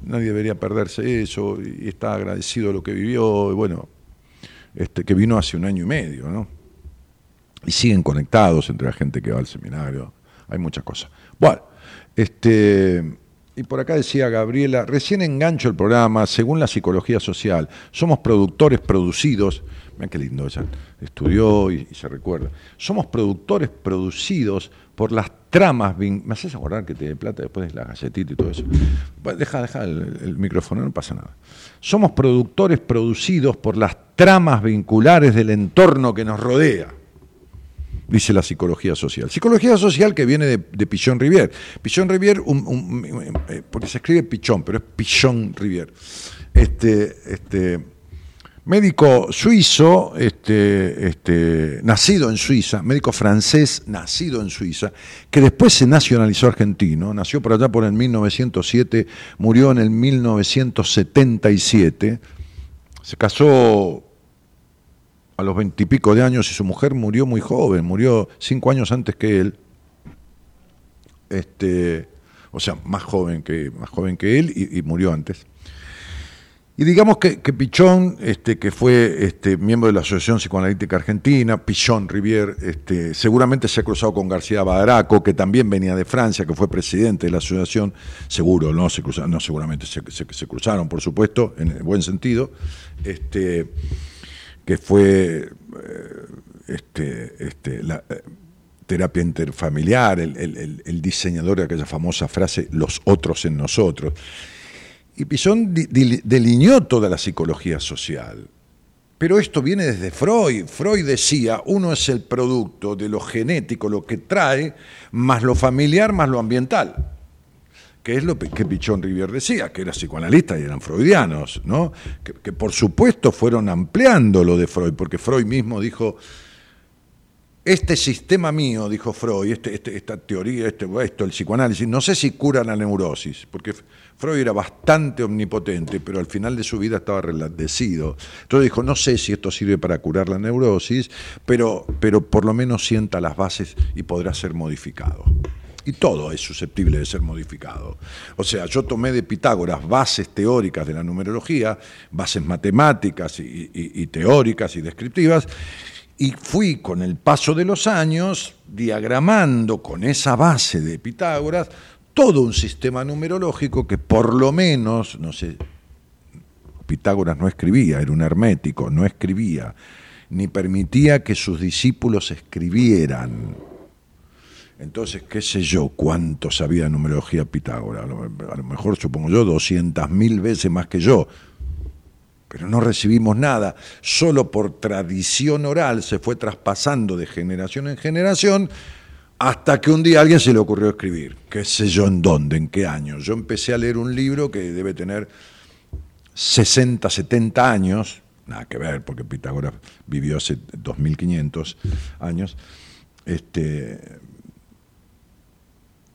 Speaker 3: nadie debería perderse eso, y está agradecido de lo que vivió, y bueno, este, que vino hace un año y medio, ¿no? Y siguen conectados entre la gente que va al seminario, hay muchas cosas. Bueno, este, y por acá decía Gabriela, recién engancho el programa, según la psicología social, somos productores producidos, Mira qué lindo ella estudió y, se recuerda. Somos productores producidos por las tramas. ¿Me haces acordar que te de plata después de la galletita y todo eso? Deja, deja el, micrófono, no pasa nada. Somos productores producidos por las tramas vinculares del entorno que nos rodea dice la psicología social. Psicología social que viene de, de Pichón Rivière. Pichón Rivière, eh, porque se escribe Pichón, pero es Pichón Rivière. Este, este, médico suizo, este, este, nacido en Suiza, médico francés nacido en Suiza, que después se nacionalizó argentino, nació por allá por el 1907, murió en el 1977, se casó a los veintipico de años y su mujer murió muy joven, murió cinco años antes que él. Este, o sea, más joven que, más joven que él y, y murió antes. Y digamos que, que Pichón, este, que fue este, miembro de la Asociación Psicoanalítica Argentina, Pichón Rivière, este, seguramente se ha cruzado con García Badaraco, que también venía de Francia, que fue presidente de la asociación, seguro, no se cruzaron, no, seguramente se, se- se cruzaron, por supuesto, en el buen sentido, este, que fue eh, este, este, la eh, terapia interfamiliar, el- el diseñador de aquella famosa frase, los otros en nosotros. Y di- delineó toda la psicología social. Pero esto viene desde Freud. Freud decía, uno es el producto de lo genético, lo que trae, más lo familiar, más lo ambiental. Que es lo que Pichón Rivière decía, que era psicoanalista y eran freudianos, ¿no? Que, que por supuesto fueron ampliando lo de Freud, porque Freud mismo dijo, este sistema mío, dijo Freud, este, este- esta teoría, este, esto, el psicoanálisis, no sé si cura la neurosis, porque Freud era bastante omnipotente, pero al final de su vida estaba relandecido. Entonces dijo, no sé si esto sirve para curar la neurosis, pero, pero por lo menos sienta las bases y podrá ser modificado. Y todo es susceptible de ser modificado. O sea, yo tomé de Pitágoras bases teóricas de la numerología, bases matemáticas y, teóricas y descriptivas, y fui con el paso de los años diagramando con esa base de Pitágoras todo un sistema numerológico que por lo menos, no sé, Pitágoras no escribía, era un hermético, no escribía, ni permitía que sus discípulos escribieran. Entonces, qué sé yo, cuánto sabía de numerología Pitágoras. A lo, mejor, supongo yo, 200.000 veces más que yo. Pero no recibimos nada. Solo por tradición oral se fue traspasando de generación en generación hasta que un día a alguien se le ocurrió escribir. Qué sé yo en dónde, en qué año. Yo empecé a leer un libro que debe tener 60, 70 años. Nada que ver, porque Pitágoras vivió hace 2500 años. Este,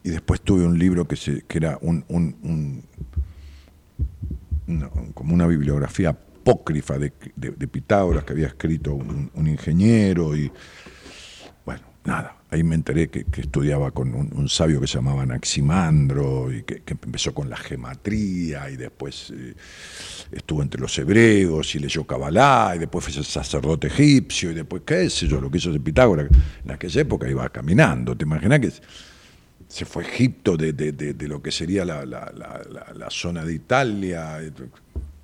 Speaker 3: y después tuve un libro que, era un, una- como una bibliografía apócrifa de Pitágoras que había escrito un, un ingeniero y bueno, nada, ahí me enteré que, estudiaba con un, sabio que se llamaba Anaximandro y que, empezó con la gematría y después eh, estuvo entre los hebreos y leyó Kabbalah y después fue sacerdote egipcio y después qué sé yo, lo que hizo de Pitágoras en aquella época iba caminando, ¿te imaginas que se fue a Egipto de, lo que sería la zona de Italia,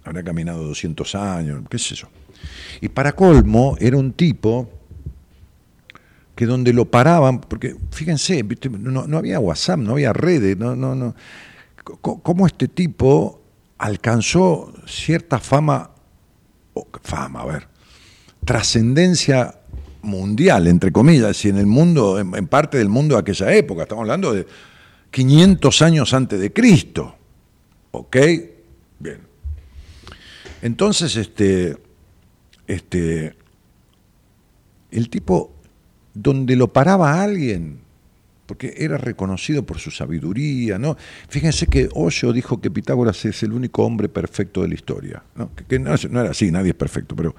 Speaker 3: habrá caminado 200 años, qué sé yo. Y para colmo era un tipo que donde lo paraban, porque fíjense. No, no había WhatsApp, no había redes, no, no, no. ¿Cómo este tipo alcanzó cierta fama, fama, a ver, trascendencia mundial, entre comillas, y en el mundo, en, en parte del mundo de aquella época, estamos hablando de 500 años antes de Cristo. ¿Ok? Bien. Entonces, este, este, el tipo, donde lo paraba alguien, porque era reconocido por su sabiduría, ¿no? Fíjense que Osho dijo que Pitágoras es el único hombre perfecto de la historia, ¿no? Que, no, era así, nadie es perfecto, pero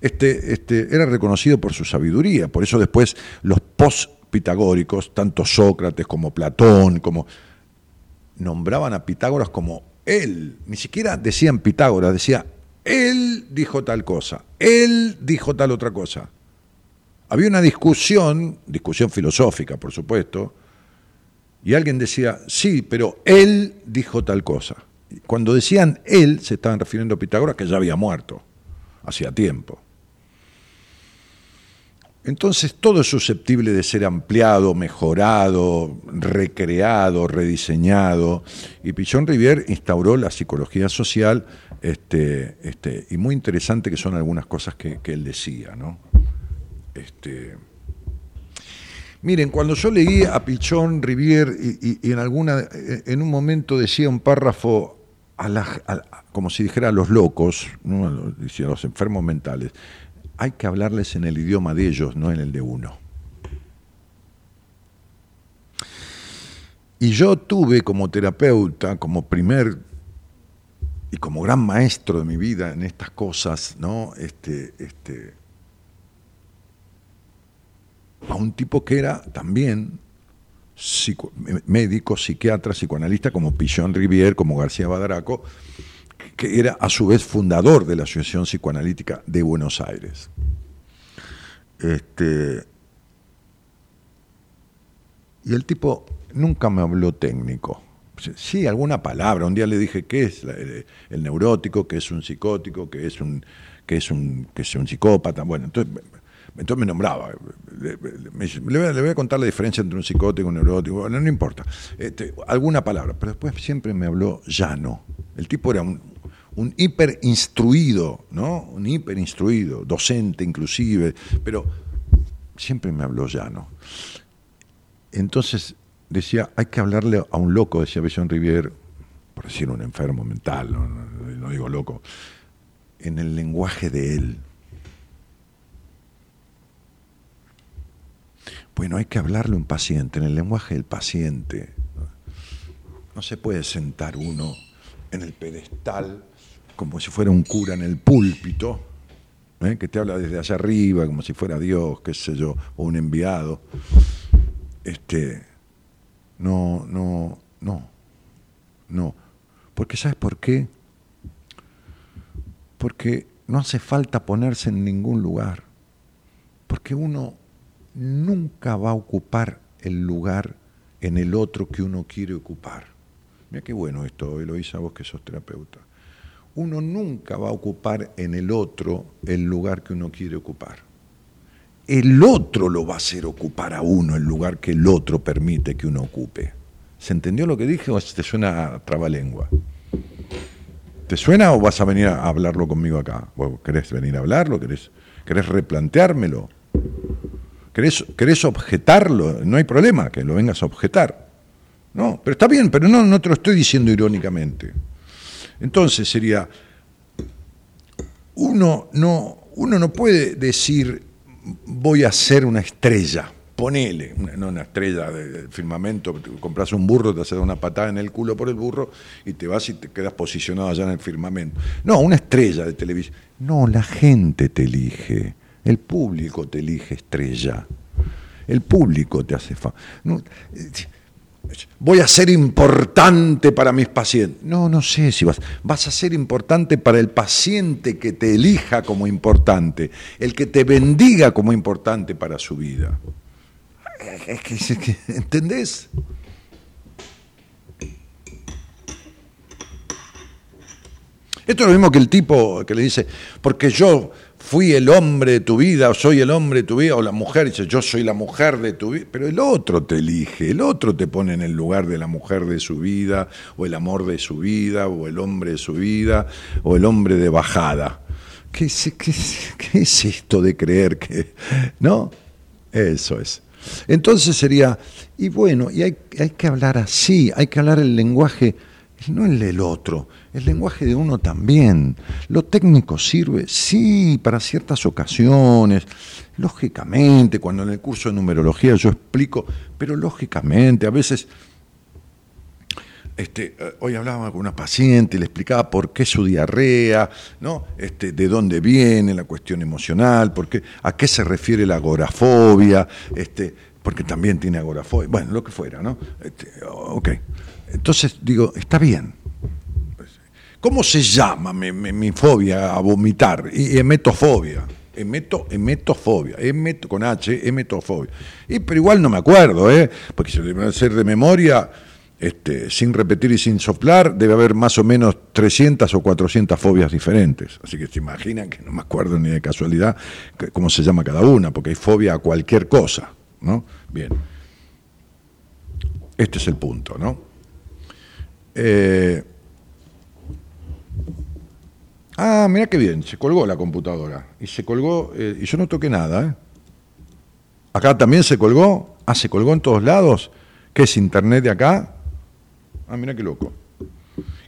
Speaker 3: este, este, era reconocido por su sabiduría, por eso después los post-pitagóricos, tanto Sócrates como Platón, como nombraban a Pitágoras como él, ni siquiera decían Pitágoras, decía él dijo tal cosa, él dijo tal otra cosa. Había una discusión, discusión filosófica, por supuesto, y alguien decía, sí, pero él dijo tal cosa. Cuando decían él, se estaban refiriendo a Pitágoras, que ya había muerto, hacía tiempo. Entonces todo es susceptible de ser ampliado, mejorado, recreado, rediseñado. Y Pichón Rivière instauró la psicología social, este, este, y muy interesante que son algunas cosas que, que él decía, ¿no? Este, miren, cuando yo leí a Pichón Rivière y, en alguna, en un momento decía un párrafo a como si dijera a los locos, ¿no? a los enfermos mentales, hay que hablarles en el idioma de ellos, no en el de uno. Y yo tuve como terapeuta, como primer y como gran maestro de mi vida en estas cosas, ¿no? Este, este, a un tipo que era también médico, psiquiatra, psicoanalista, como Pichon Rivière, como García Badaraco, que era a su vez fundador de la Asociación Psicoanalítica de Buenos Aires. Este, y el tipo nunca me habló técnico. Sí, alguna palabra. Un día le dije qué es el, el neurótico, qué es un psicótico, qué es un, qué es un, qué es un psicópata. Bueno, entonces, entonces me nombraba. Le, voy, a, contar la diferencia entre un psicótico y un neurótico. Bueno, no importa. Este, alguna palabra. Pero después siempre me habló llano. El tipo era un, un hiper instruido, ¿no? Un hiper instruido, docente inclusive, pero siempre me habló llano. Entonces decía, hay que hablarle a un loco, decía Bellón Rivière, por decir un enfermo mental, no digo loco, en el lenguaje de él. Bueno, hay que hablarle a un paciente, en el lenguaje del paciente. No se puede sentar uno en el pedestal como si fuera un cura en el púlpito, ¿eh? que te habla desde allá arriba, como si fuera Dios, qué sé yo, o un enviado. Este, no, no, no, no. Porque ¿sabes por qué? Porque no hace falta ponerse en ningún lugar. Porque uno nunca va a ocupar el lugar en el otro que uno quiere ocupar. Mira qué bueno esto, Eloisa, vos que sos terapeuta. Uno nunca va a ocupar en el otro el lugar que uno quiere ocupar. El otro lo va a hacer ocupar a uno el lugar que el otro permite que uno ocupe. ¿Se entendió lo que dije o te suena a trabalengua? ¿Te suena o vas a venir a hablarlo conmigo acá? ¿Vos ¿Querés venir a hablarlo? ¿Querés, querés replanteármelo? ¿Querés, ¿Querés objetarlo? No hay problema que lo vengas a objetar. No, pero está bien, pero no, no te lo estoy diciendo irónicamente. Entonces sería, uno no, uno no puede decir voy a ser una estrella, ponele, no una estrella de, de firmamento, compras un burro, te haces una patada en el culo por el burro y te vas y te quedas posicionado allá en el firmamento. No, una estrella de televisión. No, la gente te elige, el público te elige estrella. El público te hace eh, voy a ser importante para mis pacientes. No, no sé si vas. Vas a ser importante para el paciente que te elija como importante, el que te bendiga como importante para su vida. Que- ¿Entendés? Esto es lo mismo que el tipo que le dice, porque yo fui el hombre de tu vida, o soy el hombre de tu vida, o la mujer dice, yo soy la mujer de tu vida, pero el otro te elige, el otro te pone en el lugar de la mujer de su vida, o el amor de su vida, o el hombre de su vida, o el hombre de bajada. ¿Qué es, qué qué es esto de creer que... ¿No? Eso es. Entonces sería, y bueno, y hay, hay que hablar así, hay que hablar el lenguaje, no el del otro, el lenguaje de uno también. Lo técnico sirve, sí, para ciertas ocasiones, lógicamente, cuando en el curso de numerología yo explico, pero lógicamente, a veces este, eh, hoy hablaba con una paciente y le explicaba por qué su diarrea, ¿no? Este, de dónde viene la cuestión emocional, por qué, a qué se refiere la agorafobia, este, porque también tiene agorafobia, bueno, lo que fuera, ¿no? Este, ok. Entonces digo, está bien. ¿Cómo se llama mi, fobia a vomitar? Y emetofobia. Emeto, emetofobia, emeto, con H, emetofobia. Y, pero igual no me acuerdo, ¿eh? porque si lo debo hacer de memoria, este, sin repetir y sin soplar, debe haber más o menos 300 o 400 fobias diferentes. Así que se imaginan que no me acuerdo ni de casualidad cómo se llama cada una, porque hay fobia a cualquier cosa. ¿no? Bien. Este es el punto, ¿no? Eh, Ah, mira qué bien, se colgó la computadora. Y se colgó, eh, y yo no toqué nada, ¿eh? Acá también se colgó. Ah, se colgó en todos lados. ¿Qué es internet de acá? Ah, mira qué loco.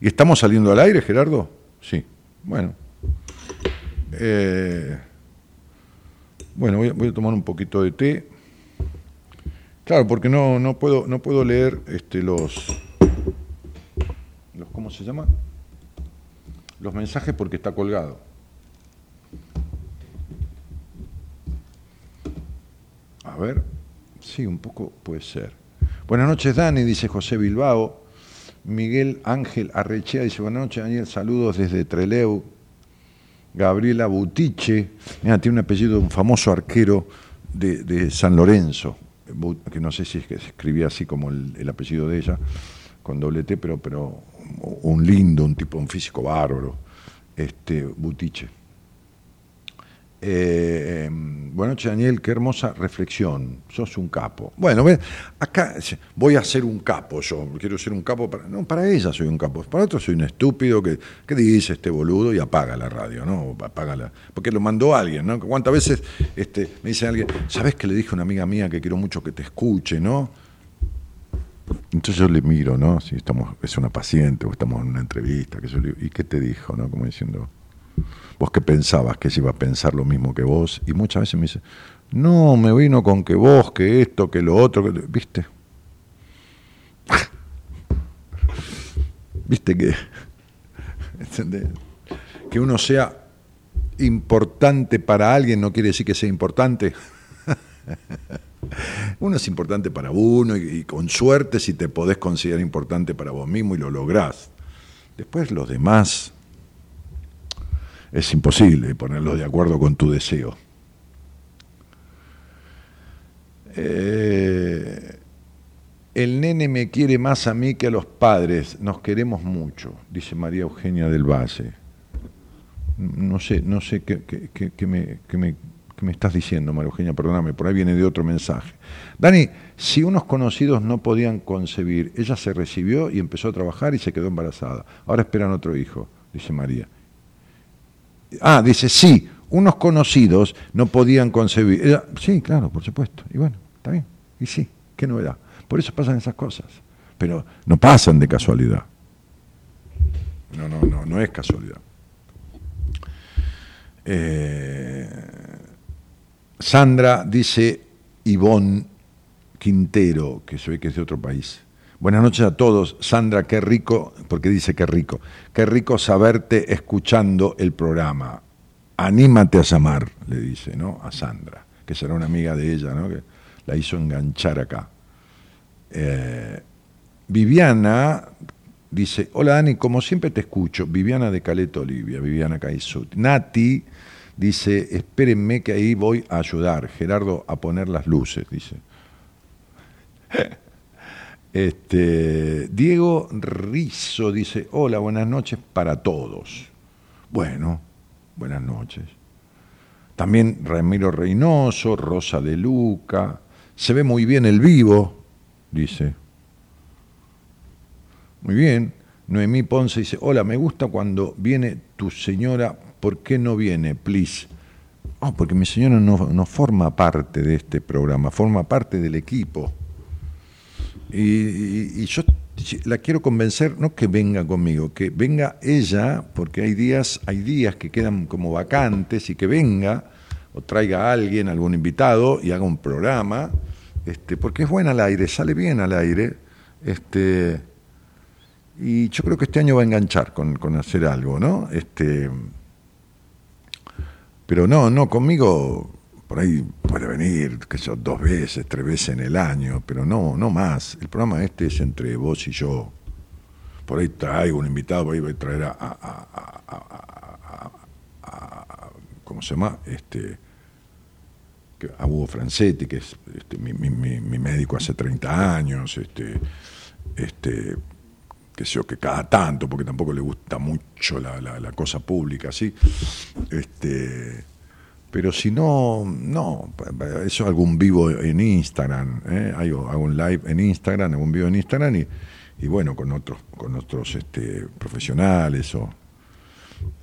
Speaker 3: ¿Y estamos saliendo al aire, Gerardo? Sí. Bueno. Eh, bueno, voy a, voy a tomar un poquito de té. Claro, porque no, no, puedo, no puedo leer este, los, los. ¿Cómo se llama? Los mensajes porque está colgado. A ver, sí, un poco puede ser. Buenas noches, Dani, dice José Bilbao. Miguel Ángel Arrechea dice, buenas noches, Daniel, saludos desde Treleu. Gabriela Butiche, mira, tiene un apellido de un famoso arquero de, San Lorenzo, que no sé si es que se escribía así como el, el apellido de ella, con doble T, pero, pero un lindo, un tipo, un físico bárbaro, este, Butiche. Eh, buenas noches, Daniel, qué hermosa reflexión. Sos un capo. Bueno, acá voy a ser un capo yo. Quiero ser un capo para. No, para ella soy un capo. Para otro soy un estúpido que, que dice este boludo y apaga la radio, ¿no? Apaga la, porque lo mandó alguien, ¿no? ¿Cuántas veces este, me dice alguien, ¿sabes que le dije a una amiga mía que quiero mucho que te escuche, ¿no? Entonces yo le miro, ¿no? Si estamos, es una paciente o estamos en una entrevista, ¿y qué te dijo, no? Como diciendo, vos que pensabas que ella iba a pensar lo mismo que vos, y muchas veces me dice, no, me vino con que vos, que esto, que lo otro, que... ¿viste? ¿Viste que, ¿entendés? que uno sea importante para alguien no quiere decir que sea importante? Uno es importante para uno y, con suerte si te podés considerar importante para vos mismo y lo lográs. Después los demás es imposible ponerlos de acuerdo con tu deseo. Eh, el nene me quiere más a mí que a los padres, nos queremos mucho, dice María Eugenia del Valle. No sé, no sé qué me- qué me estás diciendo, María Eugenia, perdóname, por ahí viene de otro mensaje. Dani, si unos conocidos no podían concebir, ella se recibió y empezó a trabajar y se quedó embarazada. Ahora esperan otro hijo, dice María. Ah, dice, sí, unos conocidos no podían concebir. Sí, claro, por supuesto. Y bueno, está bien. Y sí, qué novedad. Por eso pasan esas cosas. Pero no pasan de casualidad. No, no, no, no es casualidad. Eh, Sandra dice, Ivonne, Quintero, que se ve que es de otro país. Buenas noches a todos. Sandra, qué rico, porque dice qué rico. Qué rico saberte escuchando el programa. Anímate a llamar, le dice, ¿no? A Sandra, que será una amiga de ella, ¿no? Que la hizo enganchar acá. Eh, Viviana dice, hola Dani, como siempre te escucho. Viviana de Caleta Olivia, Viviana Caizut. Nati dice, espérenme que ahí voy a ayudar. Gerardo a poner las luces, dice. Este, Diego Rizo dice, hola, buenas noches para todos. Bueno, buenas noches. También Ramiro Reynoso, Rosa de Luca. Se ve muy bien el vivo, dice. Muy bien. Noemí Ponce dice, hola, me gusta cuando viene tu señora, ¿por qué no viene, please? Oh, porque mi señora no, forma parte de este programa, forma parte del equipo. Y yo la quiero convencer, no que venga conmigo, que venga ella, porque hay días, hay días que quedan como vacantes y que venga o traiga a alguien, algún invitado y haga un programa, este, porque es buena al aire, sale bien al aire, este, y yo creo que este año va a enganchar con, con hacer algo, ¿no? Este, pero no, no, conmigo por ahí puede venir, que yo, dos veces, tres veces en el año, pero no, no más. El programa este es entre vos y yo. Por ahí traigo un invitado, por ahí voy a traer a, ¿cómo se llama? Este, a Hugo Francetti, que es este, mi- mi- mi médico hace 30 años, este, este, que yo, que cada tanto, porque tampoco le gusta mucho la, la- cosa pública, ¿sí? Este, pero si no, no, eso algún vivo en Instagram, ¿eh? Hago un live en Instagram, algún vivo en Instagram y, y bueno, con otros, con otros este, profesionales o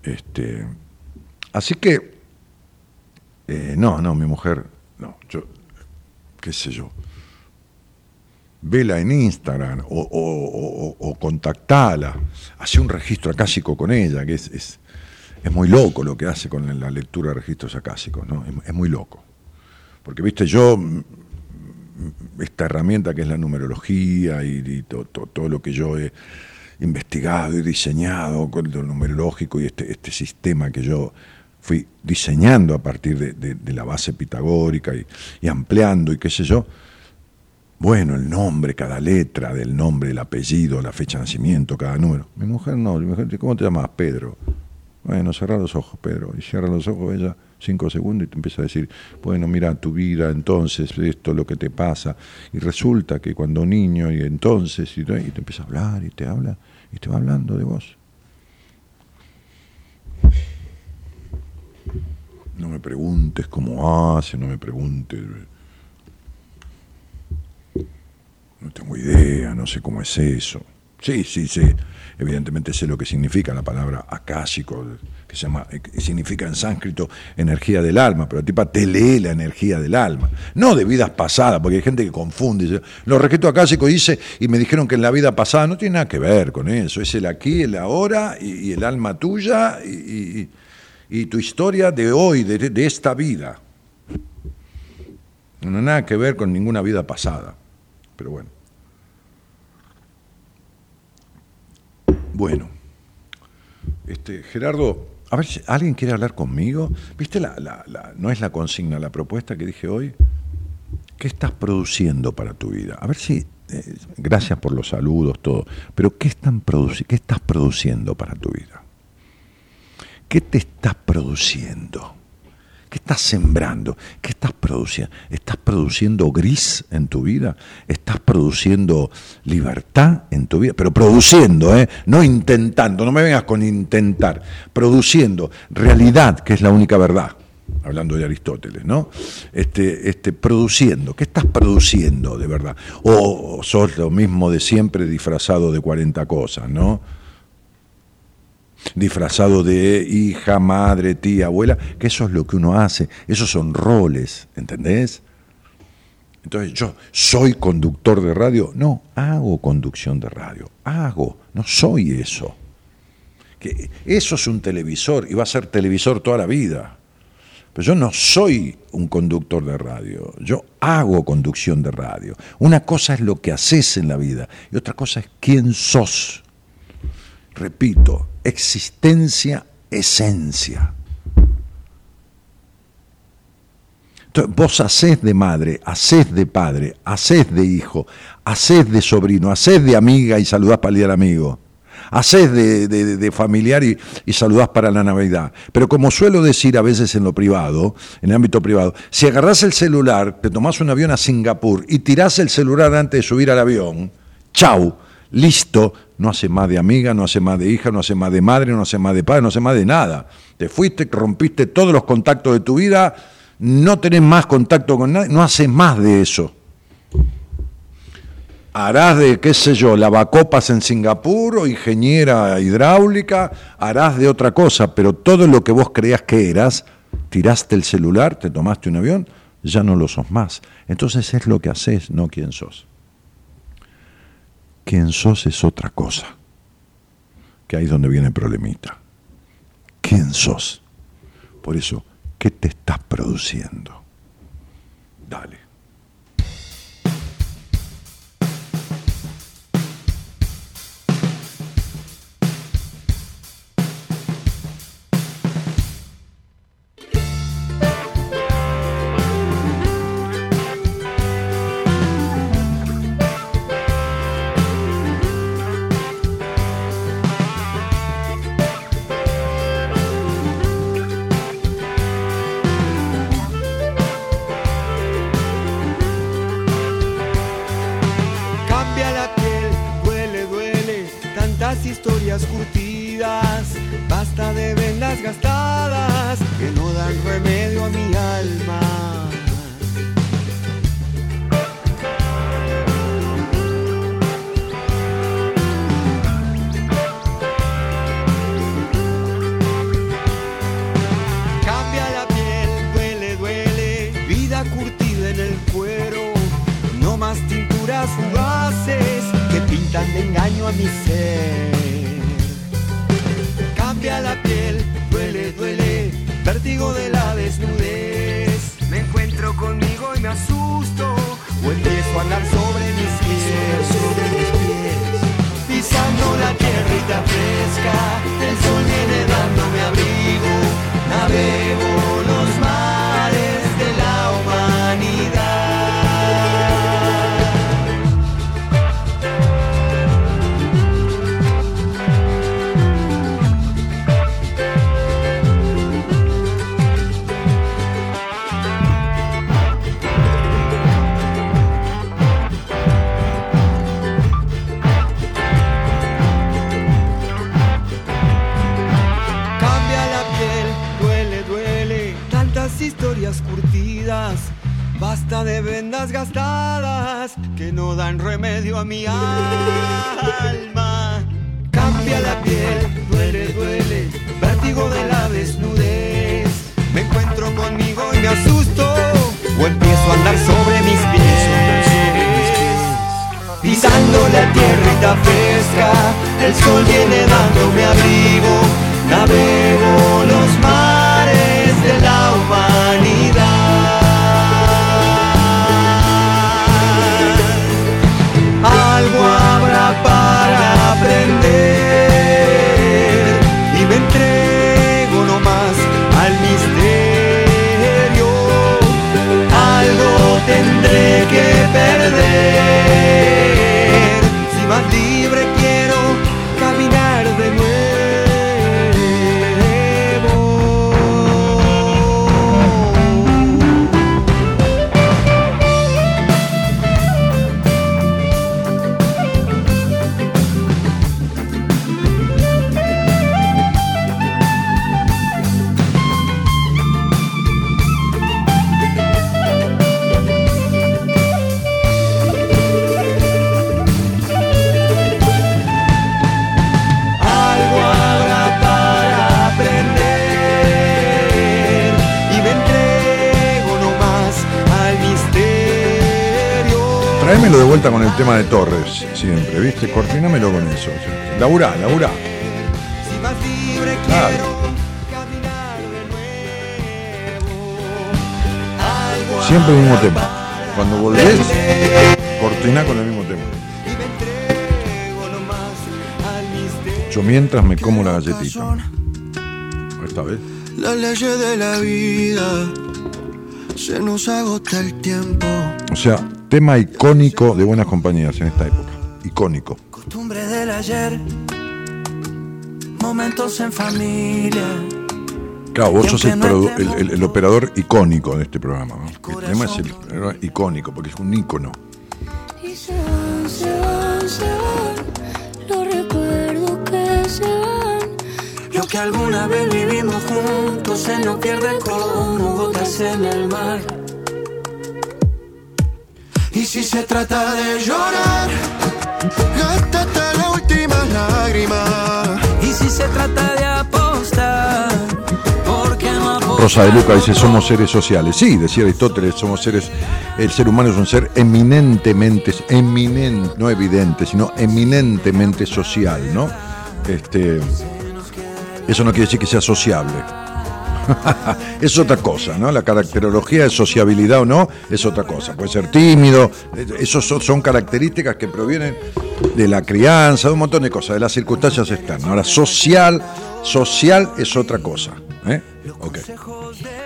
Speaker 3: este así que eh, no, no, mi mujer, no, yo, qué sé yo, vela en Instagram o, o, contactala, hace un registro acásico con ella, que es, es, es muy loco lo que hace con la lectura de registros acásicos, ¿no? Es, muy loco. Porque, viste, yo, mm, esta herramienta que es la numerología y, y to- to- todo lo que yo he investigado y diseñado con lo numerológico y este, este sistema que yo fui diseñando a partir de, de- la base pitagórica y ampliando y qué sé yo, bueno, el nombre, cada letra del nombre, el apellido, la fecha de nacimiento, cada número. Mi mujer no, mi mujer ¿cómo te llamas? Pedro. Bueno, cerrar los ojos, Pedro. Y cierra los ojos ella cinco segundos y te empieza a decir, bueno, mira tu vida, entonces, esto es lo que te pasa. Y resulta que cuando niño y entonces, y te empieza a hablar y te habla, y te va hablando de vos. No me preguntes cómo hace, no me preguntes. No tengo idea, no sé cómo es eso. Sí, sí, sí. Evidentemente sé lo que significa la palabra acásico, que se llama, eh, que significa en sánscrito energía del alma, pero la tipa te lee la energía del alma. No de vidas pasadas, porque hay gente que confunde. dice, Los registros acásicos hice y me dijeron que en la vida pasada no tiene nada que ver con eso. Es el aquí, el ahora y, el alma tuya y tu historia de hoy, de, de esta vida. No tiene nada que ver con ninguna vida pasada. Pero bueno. Bueno, este, Gerardo, a ver si alguien quiere hablar conmigo. ¿Viste la, la- la- no es la consigna, la propuesta que dije hoy? ¿Qué estás produciendo para tu vida? A ver si, eh, gracias por los saludos, todo, pero ¿qué, están ¿qué estás produciendo para tu vida? ¿Qué te estás produciendo? ¿Qué estás sembrando? ¿Qué estás produciendo? ¿Estás produciendo gris en tu vida? ¿Estás produciendo libertad en tu vida? Pero produciendo, ¿eh? no intentando, no me vengas con intentar, produciendo realidad, que es la única verdad, hablando de Aristóteles, ¿no? Este, este, produciendo, ¿qué estás produciendo de verdad? O, sos lo mismo de siempre disfrazado de 40 cosas, ¿no? Disfrazado de hija, madre, tía, abuela, que eso es lo que uno hace, esos son roles, ¿entendés? Entonces yo soy conductor de radio, no, hago conducción de radio, hago, no soy eso. Que eso es un televisor y va a ser televisor toda la vida.
Speaker 5: Pero yo no soy un conductor de radio, yo hago conducción de radio. Una cosa es lo que haces en la vida y otra cosa es quién sos. Repito, existencia, esencia. Entonces, vos hacés de madre, hacés de padre, hacés de hijo, hacés de sobrino, hacés de amiga y saludás para el día del amigo. Hacés de, de- de familiar y, y saludás para la Navidad. Pero como suelo decir a veces en lo privado, en el ámbito privado, si agarrás el celular, te tomás un avión a Singapur y tirás el celular antes de subir al avión, chau, listo, no hace más de amiga, no hace más de hija, no hace más de madre, no hace más de padre, no hace más de nada. Te fuiste, rompiste todos los contactos de tu vida, no tenés más contacto con nadie, no haces más de eso. Harás de, qué sé yo, lavacopas en Singapur o ingeniera hidráulica, harás de otra cosa, pero todo lo que vos creías que eras, tiraste el celular, te tomaste un avión, ya no lo sos más. Entonces es lo que haces, no quién sos. Quién sos es otra cosa, que ahí es donde viene el problemita. ¿Quién sos? Por eso, ¿qué te estás produciendo? Dale.
Speaker 3: Como la galletita. Esta vez.
Speaker 6: Las leyes de la vida se nos agota el tiempo.
Speaker 3: O sea, tema icónico de buenas compañías en esta época. Icónico.
Speaker 6: Costumbre del ayer, momentos en familia.
Speaker 3: Claro, vos sos el, el- el- el operador icónico de este programa. ¿no? El tema es el icónico, porque es un ícono.
Speaker 4: Y se van, se van, se van
Speaker 6: alguna vez vivimos juntos se nos pierde como gotas en el mar. Y si se trata de llorar, gástate la última lágrima. Y si se trata de apostar, porque no apostar?
Speaker 3: Rosa de Luca dice, somos seres sociales. Sí, decía Aristóteles, somos seres, el ser humano es un ser eminentemente, eminente, no evidente, sino eminentemente social, ¿no? Este, eso no quiere decir que sea sociable. es otra cosa, ¿no? La caracterología de sociabilidad o no es otra cosa. Puede ser tímido, esos son, características que provienen de la crianza, de un montón de cosas, de las circunstancias externas. Ahora, social, social es otra cosa. ¿eh? Ok.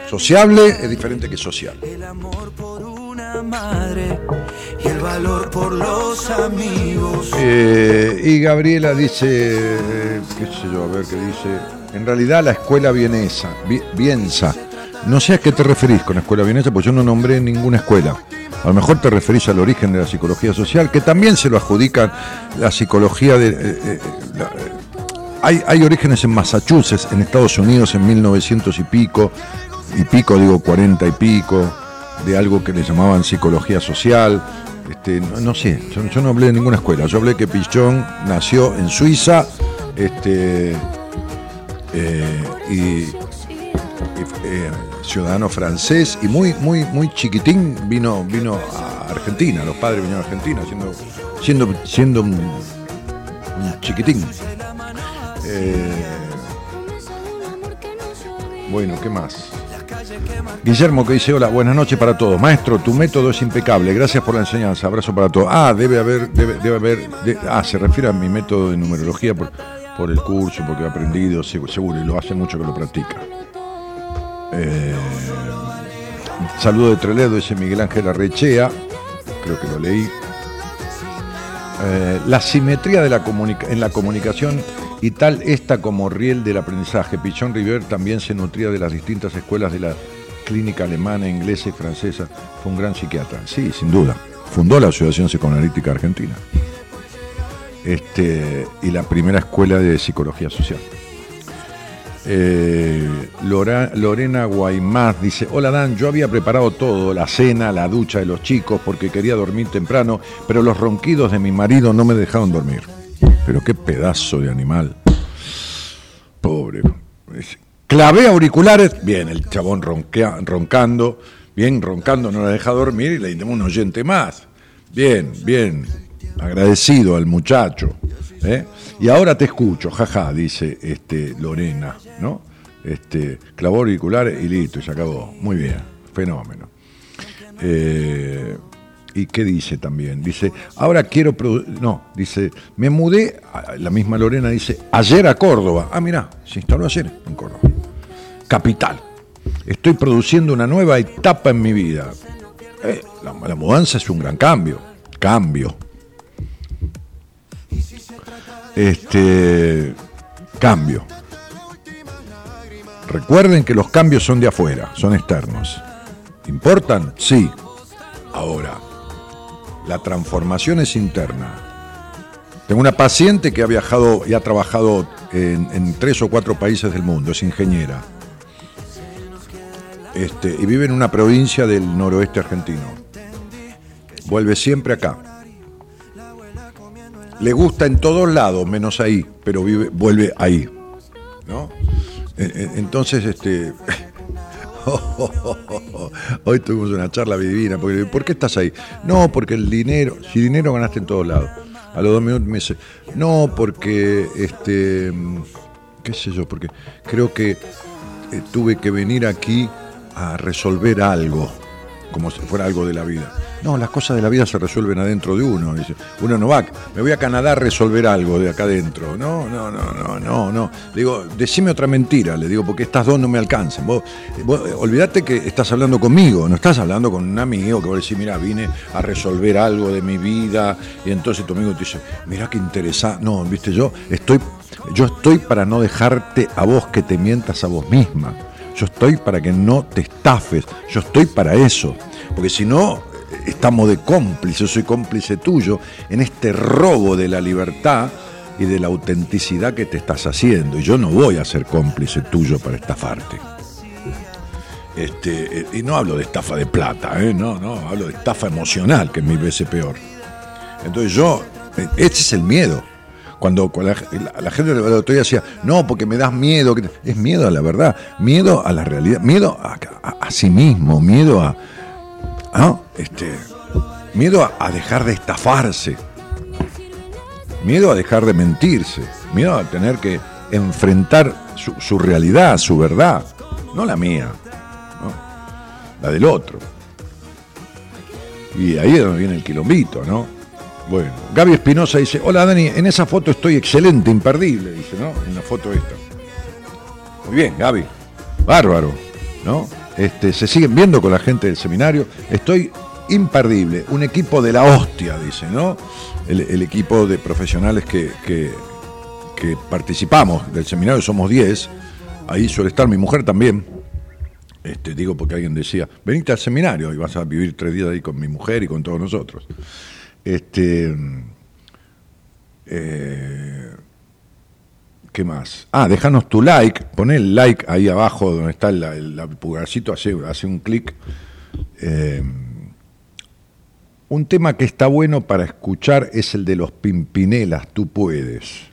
Speaker 3: Sociable es diferente que social.
Speaker 6: Madre y el valor por los amigos.
Speaker 3: Eh, y Gabriela dice, eh, qué sé yo, a ver qué dice. En realidad la escuela vienesa, vi-. No sé a qué te referís con escuela vienesa, pues yo no nombré ninguna escuela. A lo mejor te referís al origen de la psicología social, que también se lo adjudican la psicología de... la- eh, hay, hay orígenes en Massachusetts, en Estados Unidos, en 1900 y pico, y pico digo 40 y pico, de algo que le llamaban psicología social. Este, no, no sé, yo, no hablé de ninguna escuela, yo hablé que Pichón nació en Suiza, este, eh, y, y, eh, ciudadano francés y muy muy muy chiquitín vino vino a Argentina. Los padres vinieron a Argentina siendo siendo siendo un, un chiquitín. Eh, bueno qué más Guillermo que dice hola buenas noches para todos. Maestro tu método es impecable. Gracias por la enseñanza. Abrazo para todos. Ah debe haber debe, haber de- ah se refiere a mi método de numerología por, por el curso porque he aprendido segu- seguro y lo hace mucho que lo practica. Eh, saludo de Treledo dice Miguel Ángel Arrechea. Creo que lo leí. Eh, la simetría de la en la comunicación y tal esta como riel del aprendizaje. Pichón River también se nutría de las distintas escuelas de la clínica alemana, inglesa y francesa. Fue un gran psiquiatra. Sí, sin duda. Fundó la Asociación Psicoanalítica Argentina. Este, y la primera escuela de psicología social. Eh, Lorena Guaymás dice, hola Dan, yo había preparado todo, la cena, la ducha de los chicos, porque quería dormir temprano, pero los ronquidos de mi marido no me dejaron dormir. Pero qué pedazo de animal. Pobre. Clavé auriculares, bien, el chabón ronquea- roncando, bien, roncando, no la deja dormir y le dimos un oyente más. Bien, bien, agradecido al muchacho. ¿eh? Y ahora te escucho, jaja, dice este, Lorena, ¿no? Este, clavó auriculares y listo, y se acabó. Muy bien, fenómeno. Eh, ¿Y qué dice también? Dice, ahora quiero... No, dice, me mudé, la misma Lorena dice, ayer a Córdoba. Ah, mirá, se instaló ayer en Córdoba. Capital. Estoy produciendo una nueva etapa en mi vida. Eh, la mudanza es un gran cambio. Cambio. Este. Cambio. Recuerden que los cambios son de afuera, son externos. ¿Importan? Sí. Ahora, la transformación es interna. Tengo una paciente que ha viajado y ha trabajado en, tres o cuatro países del mundo, es ingeniera. Este, y vive en una provincia del noroeste argentino. Vuelve siempre acá. Le gusta en todos lados, menos ahí, pero vive, vuelve ahí. ¿no? E- e- Entonces, este. Hoy tuvimos una charla divina. Porque, ¿Por qué estás ahí? No, porque el dinero. Si dinero ganaste en todos lados. A los dos minutos me dice, no, porque este. qué sé yo, porque creo que eh, tuve que venir aquí a resolver algo. como si fuera algo de la vida. No, las cosas de la vida se resuelven adentro de uno. Dice, uno no va, me voy a Canadá a resolver algo de acá adentro. No, no, no, no, no, no. Le digo, decime otra mentira, le digo, porque estas dos no me alcanzan. Vos, vos, eh, olvídate que estás hablando conmigo, no estás hablando con un amigo que vos decís, mira, vine a resolver algo de mi vida, y entonces tu amigo te dice, mira qué interesante. No, viste, yo estoy, yo estoy para no dejarte a vos que te mientas a vos misma. Yo estoy para que no te estafes, yo estoy para eso. Porque si no, estamos de cómplice, yo soy cómplice tuyo en este robo de la libertad y de la autenticidad que te estás haciendo. Y yo no voy a ser cómplice tuyo para estafarte. Este, eh, y no hablo de estafa de plata, ¿eh? no, no, hablo de estafa emocional, que es mil veces peor. Entonces yo, eh, ese es el miedo. Cuando, la, la, gente del otro día decía, no, porque me das miedo, es miedo a la verdad, miedo a la realidad, miedo a, a, a sí mismo, miedo a, ¿no? Este, miedo a, dejar de estafarse, miedo a dejar de mentirse, miedo a tener que enfrentar su, realidad, su verdad, no la mía, la del otro. Y ahí es donde viene el quilombito, ¿no? Bueno, Gaby Espinosa dice, hola Dani, en esa foto estoy excelente, imperdible, dice, ¿no? En la foto esta. Muy bien, Gaby, bárbaro, ¿no? Este, se siguen viendo con la gente del seminario. Estoy imperdible. Un equipo de la hostia, dice, ¿no? El, equipo de profesionales que, que, que, participamos del seminario, somos 10. Ahí suele estar mi mujer también. Este, digo porque alguien decía, venite al seminario y vas a vivir tres días ahí con mi mujer y con todos nosotros. Este, eh, ¿Qué más? Ah, déjanos tu like, pon el like ahí abajo donde está el, el, pulgarcito, hace, hace un clic. Eh, un tema que está bueno para escuchar es el de los Pimpinelas, tú puedes,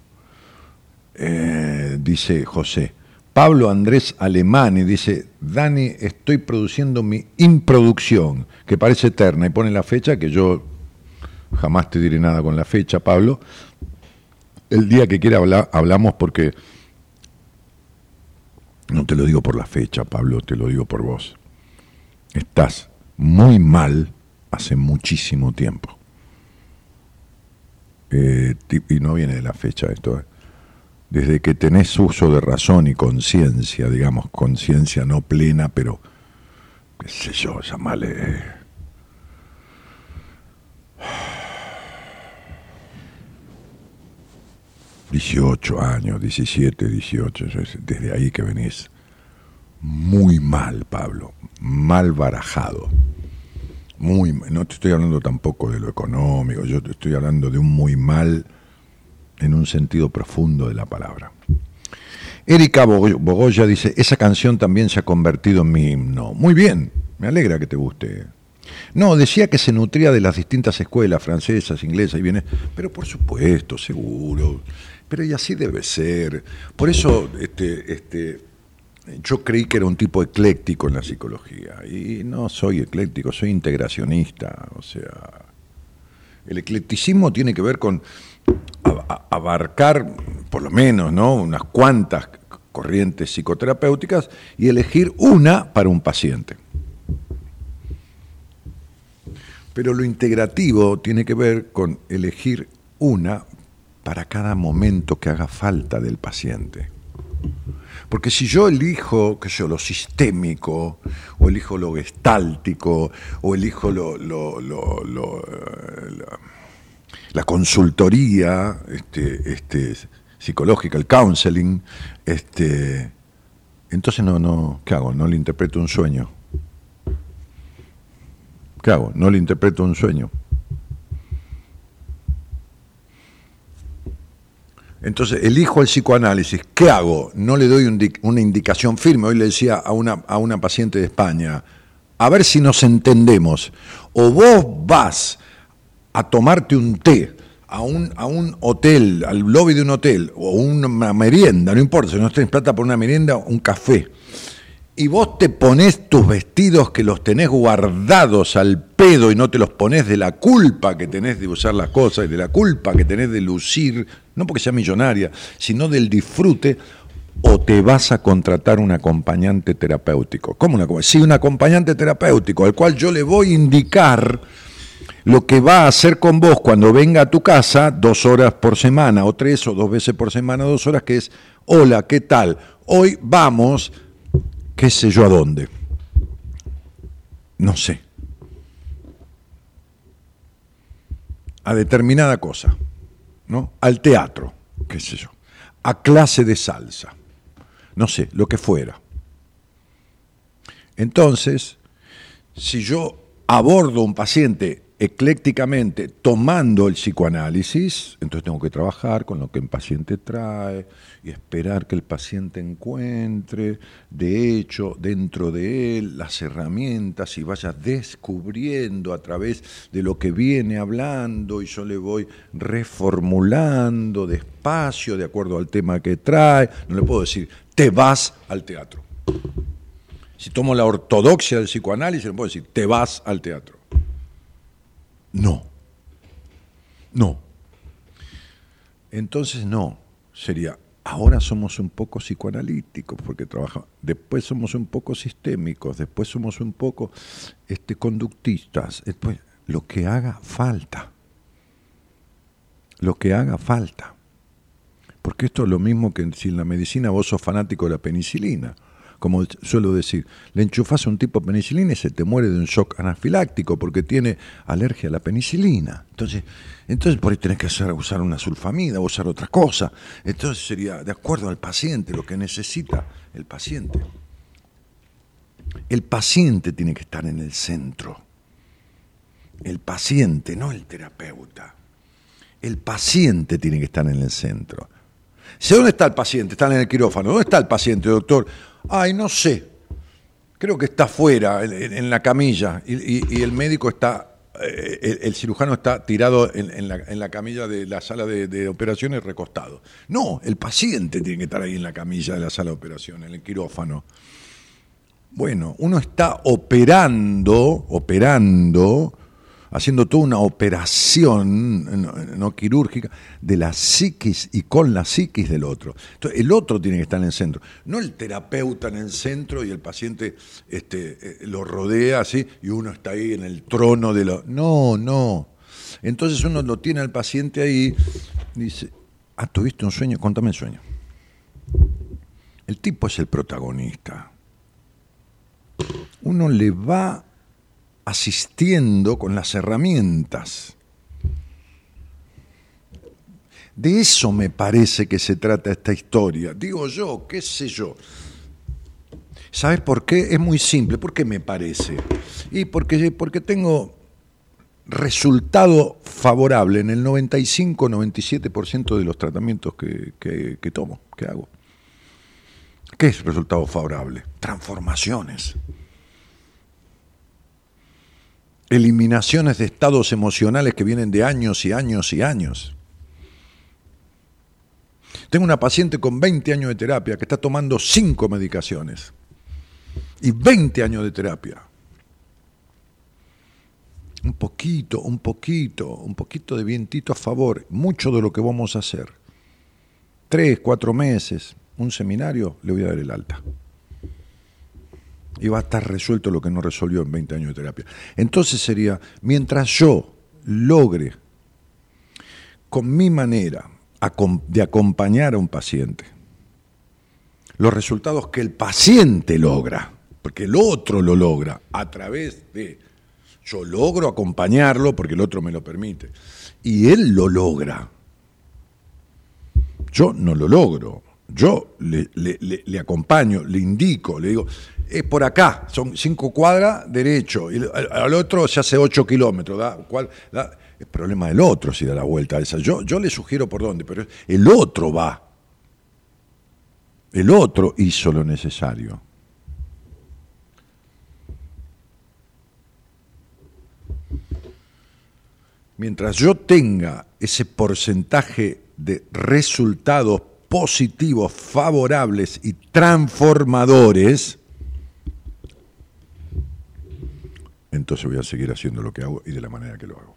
Speaker 3: eh, dice José. Pablo Andrés Alemani dice, Dani, estoy produciendo mi improducción, que parece eterna, y pone la fecha, que yo jamás te diré nada con la fecha, Pablo, el día que quiera hablar, hablamos porque no te lo digo por la fecha, Pablo, te lo digo por vos. Estás muy mal hace muchísimo tiempo. Eh, y no viene de la fecha esto. Eh. Desde que tenés uso de razón y conciencia, digamos, conciencia no plena, pero, qué sé yo, llamarle... 18 años, 17, 18, desde ahí que venís muy mal, Pablo, mal barajado. Muy, no te estoy hablando tampoco de lo económico, yo te estoy hablando de un muy mal en un sentido profundo de la palabra. Erika Bogoya dice, esa canción también se ha convertido en mi himno. Muy bien, me alegra que te guste. No, decía que se nutría de las distintas escuelas francesas, inglesas y bienes, pero por supuesto, seguro. Pero y así debe ser. Por eso este, este, yo creí que era un tipo ecléctico en la psicología. Y no soy ecléctico, soy integracionista. O sea, el eclecticismo tiene que ver con abarcar, por lo menos, ¿no? unas cuantas corrientes psicoterapéuticas y elegir una para un paciente. Pero lo integrativo tiene que ver con elegir una para cada momento que haga falta del paciente. Porque si yo elijo, qué sé yo, lo sistémico, o elijo lo gestáltico, o elijo lo, lo, lo, la, la, consultoría este, este, psicológica, el counseling, este, entonces no, no, ¿qué hago? No le interpreto un sueño. ¿Qué hago? No le interpreto un sueño. Entonces, elijo el psicoanálisis. ¿Qué hago? No le doy un, una indicación firme. Hoy le decía a una, a una paciente de España, a ver si nos entendemos. O vos vas a tomarte un té a un, a un hotel, al lobby de un hotel, o una merienda, no importa, si no tenés plata por una merienda, un café. Y vos te ponés tus vestidos que los tenés guardados al pedo y no te los ponés de la culpa que tenés de usar las cosas y de la culpa que tenés de lucir no porque sea millonaria, sino del disfrute, o te vas a contratar un acompañante terapéutico. ¿Cómo un acompañante? Sí, un acompañante terapéutico, al cual yo le voy a indicar lo que va a hacer con vos cuando venga a tu casa dos horas por semana, o tres o dos veces por semana, dos horas, que es, hola, ¿qué tal? Hoy vamos, qué sé yo a dónde. No sé. A determinada cosa, ¿no? Al teatro, qué sé yo. A clase de salsa. No sé, lo que fuera. Entonces, si yo abordo un paciente eclécticamente tomando el psicoanálisis, entonces tengo que trabajar con lo que el paciente trae y esperar que el paciente encuentre, de hecho, dentro de él las herramientas y vaya descubriendo a través de lo que viene hablando y yo le voy reformulando despacio de acuerdo al tema que trae. No le puedo decir, te vas al teatro. Si tomo la ortodoxia del psicoanálisis, le puedo decir, te vas al teatro. No. No. Entonces no, sería, ahora somos un poco psicoanalíticos porque trabajamos, después somos un poco sistémicos, después somos un poco este, conductistas, después lo que haga falta. Lo que haga falta. Porque esto es lo mismo que si en la medicina vos sos fanático de la penicilina como suelo decir, le enchufas a un tipo penicilina y se te muere de un shock anafiláctico porque tiene alergia a la penicilina. Entonces, entonces por ahí tenés que usar una sulfamida usar otra cosa. Entonces sería de acuerdo al paciente, lo que necesita el paciente. El paciente tiene que estar en el centro. El paciente, no el terapeuta. El paciente tiene que estar en el centro. ¿Dónde está el paciente? Está en el quirófano. ¿Dónde está el paciente, doctor? Ay, no sé. Creo que está afuera, en, la camilla, y, el médico está, eh, el, cirujano está tirado en, la, camilla de la sala de, operaciones recostado. No, el paciente tiene que estar ahí en la camilla de la sala de operaciones, en el quirófano. Bueno, uno está operando, operando haciendo toda una operación no, quirúrgica de la psiquis y con la psiquis del otro. Entonces, el otro tiene que estar en el centro, no el terapeuta en el centro y el paciente este, eh, lo rodea así y uno está ahí en el trono de lo... No, no. Entonces uno lo tiene al paciente ahí dice, ah, tuviste un sueño, contame el sueño. El tipo es el protagonista. Uno le va asistiendo con las herramientas. De eso me parece que se trata esta historia. Digo yo, qué sé yo. ¿Sabes por qué? Es muy simple. ¿Por qué me parece? Y porque, porque tengo resultado favorable en el 95-97% de los tratamientos que, que, que tomo, que hago. ¿Qué es resultado favorable? Transformaciones eliminaciones de estados emocionales que vienen de años y años y años. Tengo una paciente con 20 años de terapia que está tomando 5 medicaciones y 20 años de terapia. Un poquito, un poquito, un poquito de vientito a favor, mucho de lo que vamos a hacer. Tres, cuatro meses, un seminario, le voy a dar el alta y va a estar resuelto lo que no resolvió en 20 años de terapia. Entonces sería, mientras yo logre con mi manera de acompañar a un paciente, los resultados que el paciente logra, porque el otro lo logra a través de, yo logro acompañarlo porque el otro me lo permite, y él lo logra. Yo no lo logro, yo le, le acompaño, le indico, le digo, es por acá, son cinco cuadras derecho, y al, otro se hace ocho kilómetros. ¿da? ¿Cuál, Es problema del otro si da la vuelta a esa. Yo, yo le sugiero por dónde, pero el otro va. El otro hizo lo necesario. Mientras yo tenga ese porcentaje de resultados positivos, favorables y transformadores, entonces voy a seguir haciendo lo que hago y de la manera que lo hago.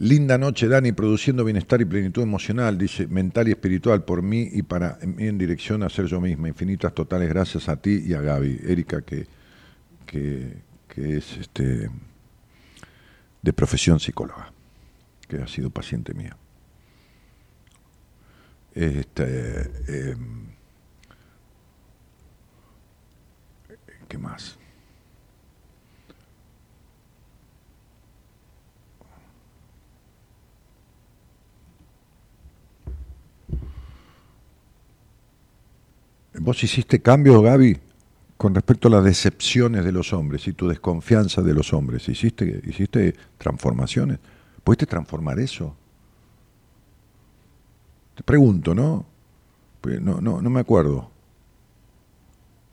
Speaker 3: Linda noche, Dani, produciendo bienestar y plenitud emocional, dice, mental y espiritual por mí y para mí en dirección a ser yo misma. Infinitas totales gracias a ti y a Gaby. Erika, que, que, es este, de profesión psicóloga, que ha sido paciente mía. Este, em, ¿Qué más? ¿Vos hiciste cambio, Gaby, con respecto a las decepciones de los hombres y tu desconfianza de los hombres? ¿Hiciste, hiciste transformaciones? ¿Pudiste transformar eso? Te pregunto, ¿no? No, no, no me acuerdo.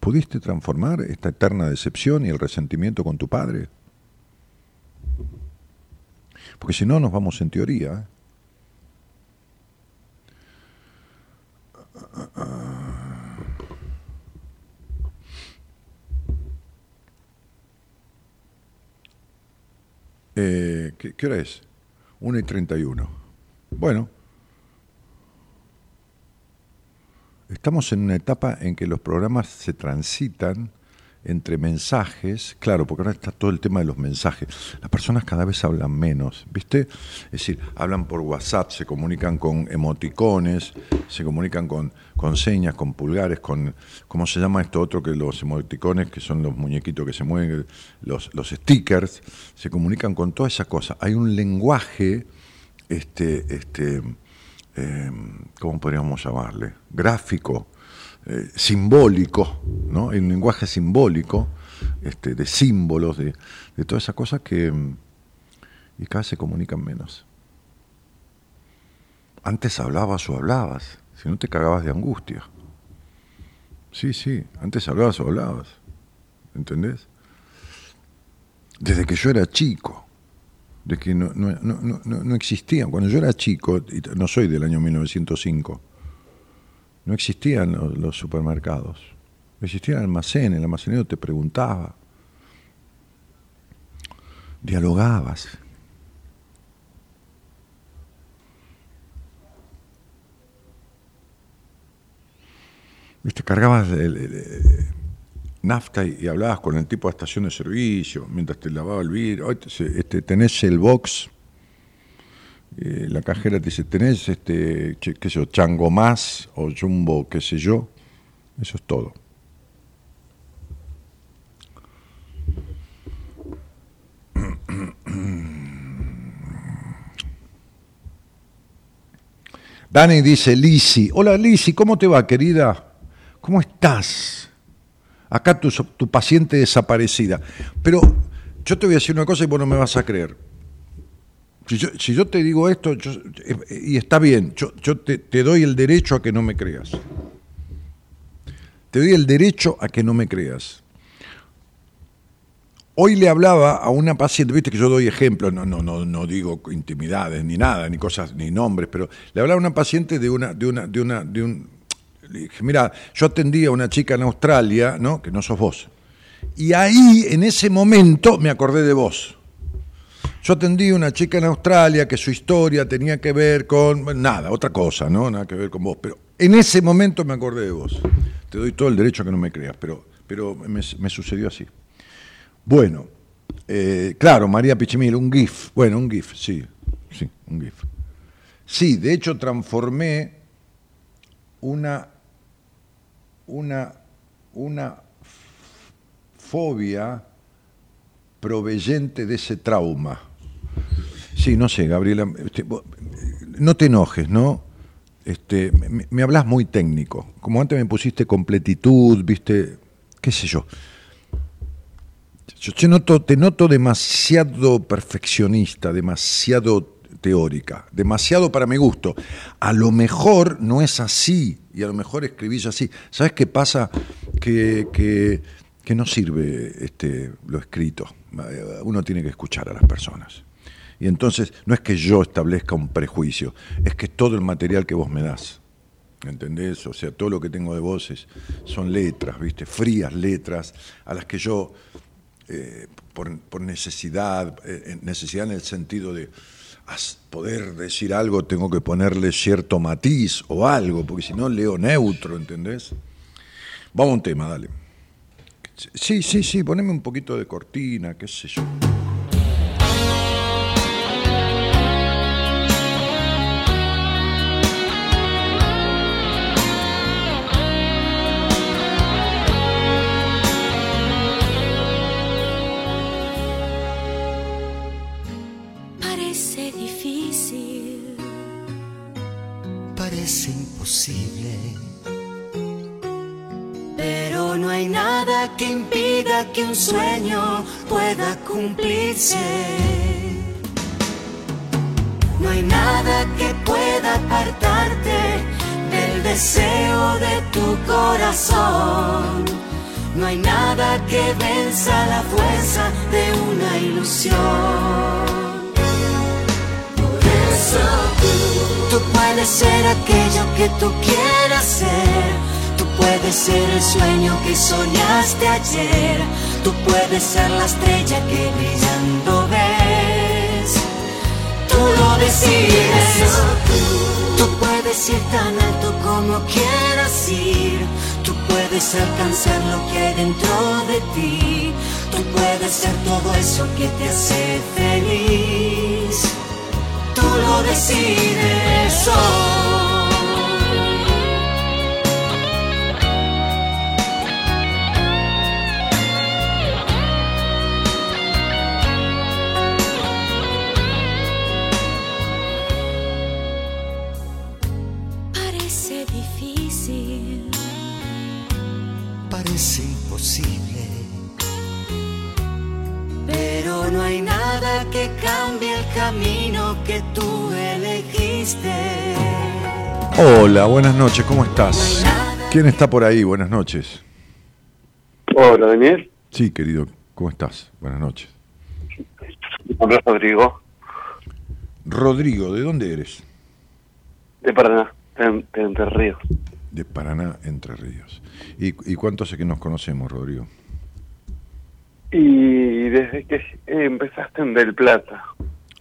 Speaker 3: ¿Pudiste transformar esta eterna decepción y el resentimiento con tu padre? Porque si no, nos vamos en teoría. Eh, ¿qué, ¿Qué hora es? 1 y 31. Bueno, estamos en una etapa en que los programas se transitan entre mensajes, claro, porque ahora está todo el tema de los mensajes. Las personas cada vez hablan menos, ¿viste? Es decir, hablan por WhatsApp, se comunican con emoticones, se comunican con, con señas, con pulgares, con, ¿cómo se llama esto otro que los emoticones, que son los muñequitos que se mueven, los, los stickers, se comunican con todas esas cosas. Hay un lenguaje, este, este, eh, ¿cómo podríamos llamarle? Gráfico, eh, simbólico, ¿no? Un lenguaje simbólico, este, de símbolos, de, de todas esas cosas que mm, y cada vez se comunican menos. Antes hablabas o hablabas, si no te cagabas de angustia. Sí, sí, antes hablabas o hablabas, ¿entendés? Desde que yo era chico, de que no, no, no, no, existían. Cuando yo era chico, no soy del año 1905, no existían los, supermercados. Existía el almacén, el almacenero te preguntaba, dialogabas. Viste, cargabas el- nafta y, hablabas con el tipo de estación de servicio mientras te lavaba el vidrio. Este, tenés el box, eh, la cajera te dice, tenés este, qué sé yo, chango más o jumbo, qué sé yo. Eso es todo. Dani dice, Lisi, hola Lisi, ¿cómo te va querida? ¿Cómo estás? Acá tu, paciente desaparecida. Pero yo te voy a decir una cosa y vos no me vas a creer. Si yo, te digo esto, yo- y está bien, yo, te doy el derecho a que no me creas. Te doy el derecho a que no me creas. Hoy le hablaba a una paciente, viste que yo doy ejemplos, no, no, no, no digo intimidades ni nada, ni cosas, ni nombres, pero le hablaba a una paciente de una, de una, de una, de un. Le dije, mira, yo atendí a una chica en Australia, ¿no? Que no sos vos. Y ahí, en ese momento, me acordé de vos. Yo atendí a una chica en Australia que su historia tenía que ver con nada, otra cosa, ¿no? Nada que ver con vos. Pero en ese momento me acordé de vos. Te doy todo el derecho a que no me creas, pero, pero me, me sucedió así. Bueno, eh, claro, María Pichimil, un GIF. Bueno, un GIF, sí, sí, un GIF. Sí, de hecho transformé una, una, una fobia proveyente de ese trauma. Sí, no sé, Gabriela, este, no te enojes, ¿no? Este, me, me hablas muy técnico. Como antes me pusiste completitud, viste, qué sé yo. Yo te noto, te noto demasiado perfeccionista, demasiado teórica, demasiado para mi gusto. A lo mejor no es así, y a lo mejor escribís así. ¿Sabes qué pasa? Que, que, no sirve este, lo escrito. Uno tiene que escuchar a las personas. Y entonces no es que yo establezca un prejuicio, es que todo el material que vos me das. ¿Entendés? O sea, todo lo que tengo de vos es- son letras, ¿viste? Frías letras a las que yo eh, por, necesidad, eh, necesidad en el sentido de poder decir algo tengo que ponerle cierto matiz o algo, porque si no leo neutro, ¿entendés? Vamos a un tema, dale. Sí, sí, sí, poneme un poquito de cortina, qué sé yo.
Speaker 4: Que un sueño pueda cumplirse. No hay nada que pueda apartarte del deseo de tu corazón. No hay nada que venza la fuerza de una ilusión. Por eso tú, tú puedes ser aquello que tú quieras ser. Puedes ser el sueño que soñaste ayer. Tú puedes ser la estrella que brillando ves. Tú lo decides. Tú puedes ir tan alto como quieras ir. Tú puedes alcanzar lo que hay dentro de ti. Tú puedes ser todo eso que te hace feliz. Tú lo decides hoy. Nada que cambie el camino que tú elegiste.
Speaker 3: Hola, buenas noches, ¿cómo estás? ¿Quién está por ahí? Buenas noches.
Speaker 7: Hola, Daniel.
Speaker 3: Sí, querido, ¿cómo estás? Buenas noches.
Speaker 7: Es Rodrigo,
Speaker 3: Rodrigo, ¿de dónde eres?
Speaker 7: de Paraná, de, de Entre Ríos.
Speaker 3: De Paraná, Entre Ríos. ¿Y, y cuánto hace que nos conocemos, Rodrigo?
Speaker 7: Y desde que empezaste en Del Plata.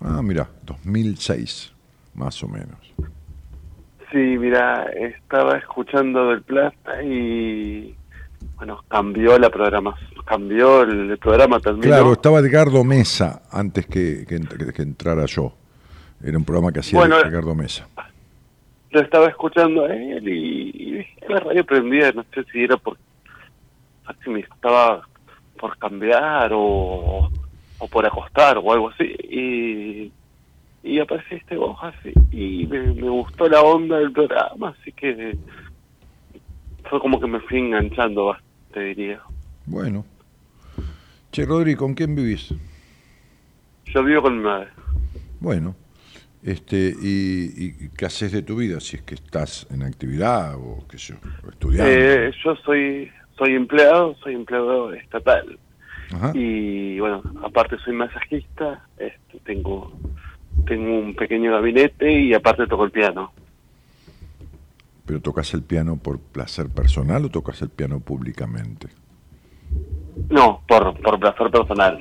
Speaker 3: Ah, mira, 2006, más o menos.
Speaker 7: Sí, mira, estaba escuchando Del Plata y, bueno, cambió la programación, cambió el, programa terminó.
Speaker 3: Claro, estaba Edgardo Mesa antes que, que, que entrara yo. Era un programa que hacía
Speaker 7: Bueno,
Speaker 3: Edgardo Mesa.
Speaker 7: Lo estaba escuchando a él y, y la radio prendida, no sé si era por, si me estaba por cambiar o, o por acostar o algo así. Y, y apareciste vos así y me, me gustó la onda del programa, así que fue como que me fui enganchando, te diría.
Speaker 3: Bueno. Che, Rodrigo, ¿con quién vivís?
Speaker 7: Yo vivo con mi madre.
Speaker 3: Bueno. Este, y, y qué haces de tu vida? Si es que estás en actividad o qué sé yo, o estudiando.
Speaker 7: Eh, yo soy soy empleado, soy empleado estatal.
Speaker 3: Ajá.
Speaker 7: y bueno aparte soy masajista este, tengo tengo un pequeño gabinete y aparte toco el piano
Speaker 3: ¿Pero tocas el piano por placer personal o tocas el piano públicamente?
Speaker 7: no por por placer personal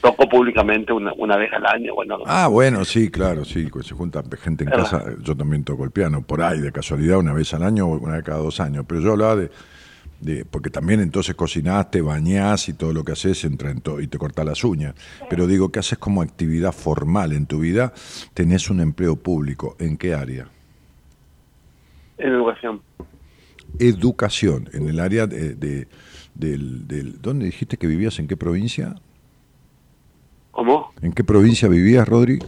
Speaker 7: toco públicamente una, una vez al año bueno
Speaker 3: Ah, bueno, sí, claro, sí, pues se junta gente en casa, yo también toco el piano, por ahí, de casualidad, una vez al año o una vez cada dos años, pero yo hablaba de, de porque también entonces cocinaste, bañás y todo lo que haces entra en y te cortás las uñas, pero digo, ¿qué haces como actividad formal en tu vida? Tenés un empleo público, ¿en qué área?
Speaker 7: en educación
Speaker 3: Educación, en el área de, de- del, del... ¿Dónde dijiste que vivías? ¿En qué provincia?
Speaker 7: ¿cómo?
Speaker 3: ¿En qué provincia vivías, Rodri?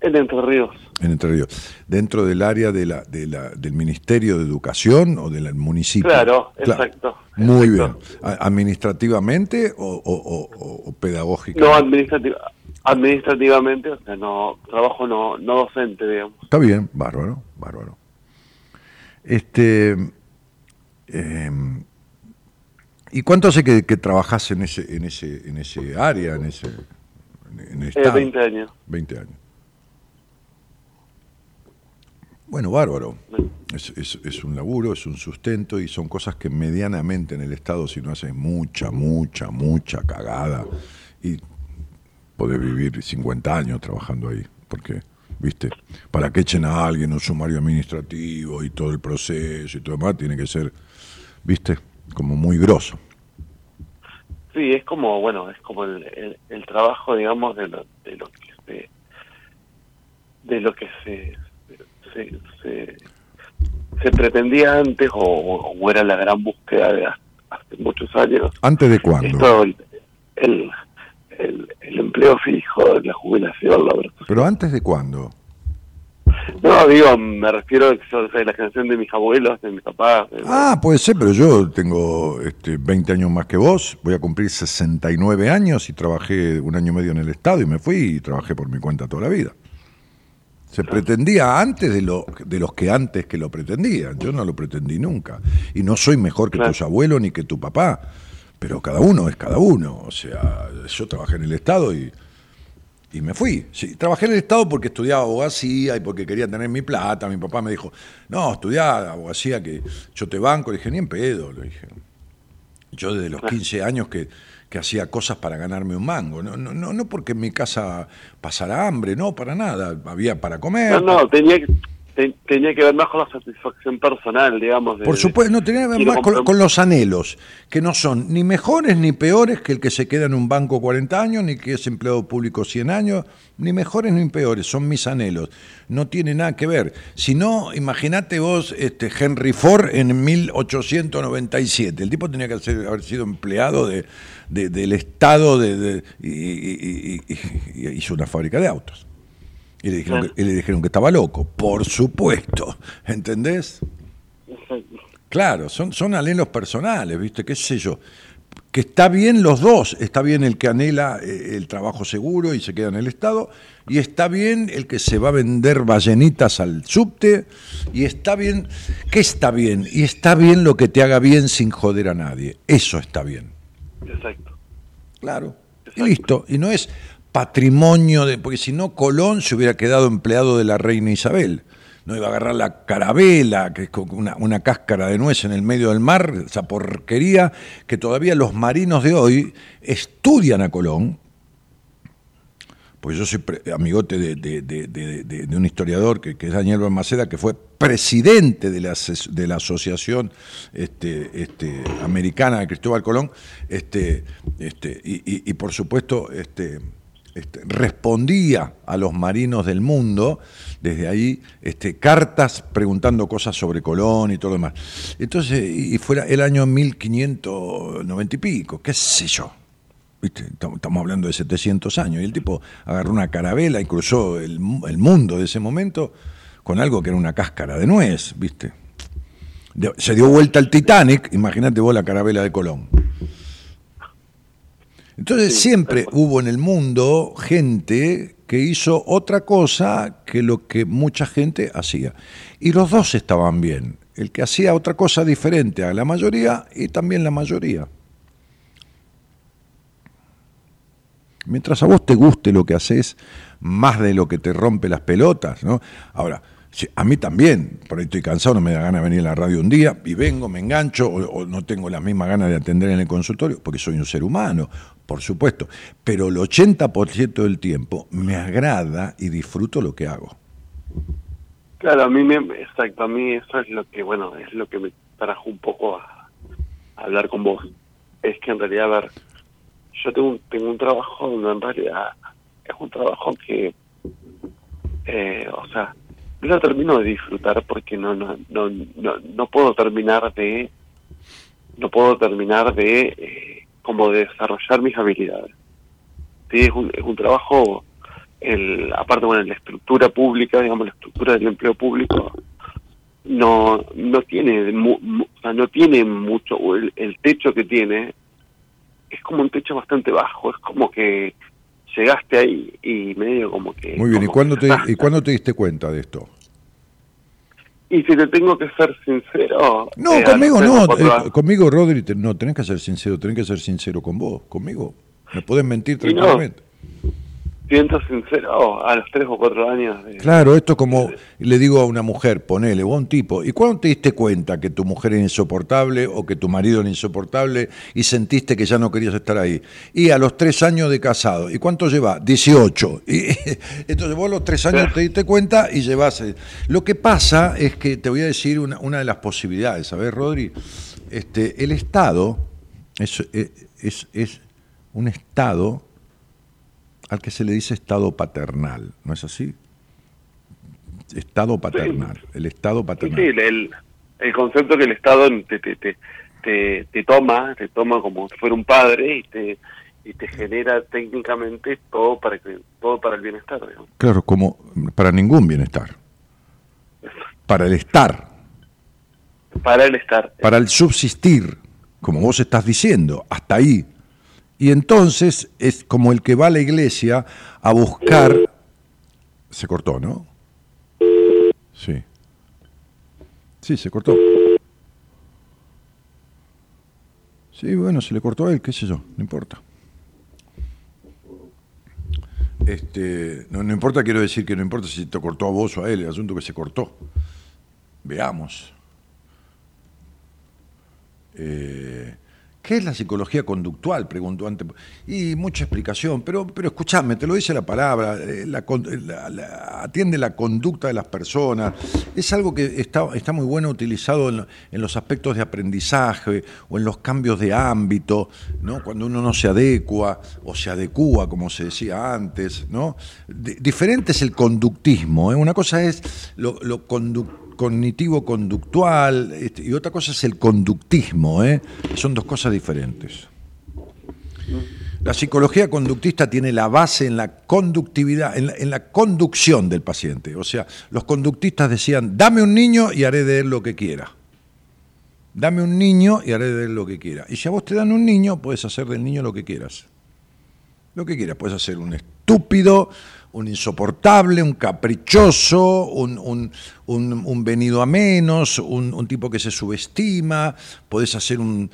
Speaker 7: en Entre Ríos
Speaker 3: En Entre Ríos. ¿Dentro del área de la, de la, del Ministerio de Educación o del municipio?
Speaker 7: Claro, exacto,
Speaker 3: Muy
Speaker 7: exacto.
Speaker 3: bien. ¿A- ¿Administrativamente o, o- o- o- o pedagógicamente?
Speaker 7: no administrativa administrativamente o sea no trabajo no no docente digamos
Speaker 3: Está bien, bárbaro, bárbaro. Este, em, ¿Y cuánto hace que, que trabajás en ese, en ese, en ese área, en ese, en
Speaker 7: eh,
Speaker 3: estado?
Speaker 7: 20 años
Speaker 3: 20 años. Bueno, bárbaro. Es, es- es un laburo, es un sustento y son cosas que medianamente en el Estado, si no haces mucha, mucha, mucha cagada, y podés vivir 50 años trabajando ahí, porque ¿viste? Para que echen a alguien un sumario administrativo y todo el proceso y todo demás, tiene que ser, ¿viste? Como muy grosso.
Speaker 7: Sí, es como, bueno, es como el, el, el trabajo, digamos, de lo, de lo que se, de lo que se, se, se, se pretendía antes o, o era la gran búsqueda de hace, muchos años.
Speaker 3: ¿Antes de cuándo?
Speaker 7: Esto, el, el, el, el empleo fijo, la jubilación, la verdad.
Speaker 3: ¿Pero antes de cuándo?
Speaker 7: No, digo, me refiero a la generación de mis abuelos, de mis papás. de-
Speaker 3: Ah, puede ser, pero yo tengo este, 20 años más que vos, voy a cumplir 69 años y trabajé un año y medio en el Estado y me fui y trabajé por mi cuenta toda la vida. Se pretendía antes de, lo, de los que antes que lo pretendían, yo no lo pretendí nunca. Y no soy mejor que
Speaker 7: Claro.
Speaker 3: tus abuelos ni que tu papá, pero cada uno es cada uno. O sea, yo trabajé en el Estado y, y me fui. Sí, trabajé en el Estado porque estudiaba abogacía y porque quería tener mi plata. Mi papá me dijo, no, estudiá abogacía que yo te banco. Le dije, ni en pedo, le dije. Yo desde los 15 años que, que hacía cosas para ganarme un mango. No, no, no, no porque en mi casa pasara hambre, no, para nada. Había para comer.
Speaker 7: No, no, tenía tenía que ver más con la satisfacción personal, digamos. de-
Speaker 3: Por supuesto, no tenía que ver más con, los anhelos, que no son ni mejores ni peores que el que se queda en un banco 40 años, ni que es empleado público 100 años, ni mejores ni peores, son mis anhelos. No tiene nada que ver. Si no, imagínate vos este, Henry Ford en 1897. El tipo tenía que haber sido empleado de, de- del Estado de, de- y, y- y- y- y hizo una fábrica de autos. Y le, dijeron
Speaker 7: Claro.
Speaker 3: que, y le dijeron que estaba loco, por supuesto, ¿entendés? Claro, son, son anhelos personales, ¿viste? ¿Qué sé yo? Que está bien los dos, está bien el que anhela eh, el trabajo seguro y se queda en el Estado, y está bien el que se va a vender ballenitas al subte, y está bien, ¿qué está bien? Y está bien lo que te haga bien sin joder a nadie, eso está bien.
Speaker 7: Exacto.
Speaker 3: Claro. Y listo. Y no es patrimonio de. Porque si no, Colón se hubiera quedado empleado de la reina Isabel. No iba a agarrar la carabela, que es una, una cáscara de nuez en el medio del mar, esa porquería que todavía los marinos de hoy estudian a Colón. Pues yo soy amigote de, de- un historiador que, es Daniel Balmaceda, que fue presidente de la, de la Asociación este, este, Americana de Cristóbal Colón, este, este, y- y por supuesto este, este, respondía a los marinos del mundo, desde ahí, este, cartas preguntando cosas sobre Colón y todo lo demás. Entonces, y fuera el año 1590 y pico, qué sé yo. Estamos hablando de 700 años. Y el tipo agarró una carabela y cruzó el, el mundo de ese momento con algo que era una cáscara de nuez, ¿viste? Se dio vuelta al Titanic, imagínate vos la carabela de Colón. Entonces
Speaker 7: Sí,
Speaker 3: siempre hubo en el mundo gente que hizo otra cosa que lo que mucha gente hacía. Y los dos estaban bien. El que hacía otra cosa diferente a la mayoría y también la mayoría. Mientras a vos te guste lo que haces más de lo que te rompe las pelotas, ¿no? Ahora, a mí también, por ahí estoy cansado, no me da ganas de venir a la radio un día y vengo, me engancho o, o no tengo las mismas ganas de atender en el consultorio, porque soy un ser humano, por supuesto, pero el 80% del tiempo me agrada y disfruto lo que hago.
Speaker 7: Claro, a mí me, exacto, a mí eso es lo que, bueno, es lo que me trajo un poco a, hablar con vos. Es que en realidad, a ver, yo tengo, un- tengo un trabajo donde en realidad es un trabajo que, eh, o sea, no lo termino de disfrutar porque no, no, no, no, no puedo terminar de, no puedo terminar de, eh, como de desarrollar mis habilidades. Sí, es un, es un trabajo el, aparte bueno la estructura pública digamos la estructura del empleo público no no tiene mu- mu- o sea, no tiene mucho el, el techo que tiene es como un techo bastante bajo es como que llegaste ahí y medio como que
Speaker 3: Muy bien, ¿y cuándo te, ¿y cuándo te diste cuenta de esto?
Speaker 7: Y si te tengo que ser sincero
Speaker 3: No,
Speaker 7: eh,
Speaker 3: conmigo no, eh, conmigo Rodri, te- no, tenés que ser sincero, tenés que ser sincero con vos, conmigo. Me podés mentir
Speaker 7: no. Siento sincero a los tres o cuatro años. De,
Speaker 3: Claro, esto como le digo a una mujer, ponele, o a un tipo, ¿y cuándo te diste cuenta que tu mujer era insoportable o que tu marido era insoportable y sentiste que ya no querías estar ahí? Y a los tres años de casado, ¿y cuánto lleva? 18. Y, entonces vos a los tres años te diste cuenta y llevas... eh, Lo que pasa es que te voy a decir una, una de las posibilidades, ¿sabes, Rodri? Este, el Estado es, eh, es, es un Estado al que se le dice Estado paternal, ¿no es así? Estado paternal, el Estado paternal.
Speaker 7: sí, el, el- el concepto que el Estado te, te, te, te, te toma, te toma como si fuera un padre y te y te genera técnicamente todo para que todo para el bienestar, digamos.
Speaker 3: Claro, como para ningún bienestar. Para el estar,
Speaker 7: para el estar.
Speaker 3: para el subsistir, como vos estás diciendo, hasta ahí. Y entonces es como el que va a la iglesia a buscar... Se cortó, ¿no? Sí. Sí, se cortó. Sí, bueno, se le cortó a él, qué sé yo, no importa. Este, no, no importa, quiero decir que no importa si te cortó a vos o a él, el asunto que se cortó. Veamos. Eh, ¿Qué es la psicología conductual? Preguntó antes. Y mucha explicación, pero, pero escuchame, te lo dice la palabra, eh, la- atiende la conducta de las personas. Es algo que está, está muy bueno utilizado en, lo- en los aspectos de aprendizaje o en los cambios de ámbito, ¿no? cuando uno no se adecua o se adecúa, como se decía antes. ¿no? Di- diferente es el conductismo. ¿eh? Una cosa es lo, lo cognitivo-conductual este, y otra cosa es el conductismo. ¿eh? Son dos cosas diferentes. La psicología conductista tiene la base en la conductividad, en la, en la conducción del paciente. O sea, los conductistas decían, dame un niño y haré de él lo que quiera. Dame un niño y haré de él lo que quiera. Y si a vos te dan un niño, puedes hacer del niño lo que quieras. Lo que quieras. Puedes hacer un estúpido, un insoportable, un caprichoso, un, un- un- venido a menos, un, tipo que se subestima, puedes hacer un,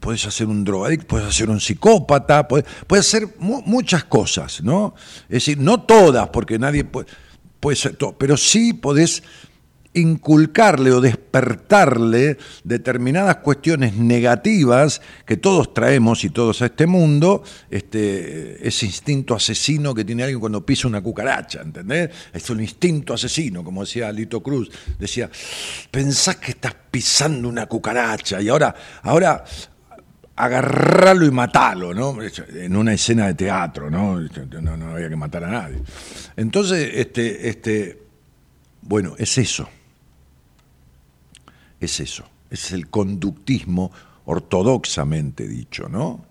Speaker 3: puedes hacer un drogadicto, puedes hacer un psicópata, puedes, hacer mu- muchas cosas, ¿no? Es decir, no todas, porque nadie puede, puede ser todo, pero sí podés inculcarle o despertarle determinadas cuestiones negativas que todos traemos y todos a este mundo, este, ese instinto asesino que tiene alguien cuando pisa una cucaracha, ¿entendés? Es un instinto asesino, como decía Lito Cruz, decía, pensás que estás pisando una cucaracha y ahora, ahora agarrarlo y matarlo, ¿no? En una escena de teatro, ¿no? No, no había que matar a nadie. Entonces, este, este, bueno, es eso. Es eso. Es el conductismo ortodoxamente dicho, ¿no?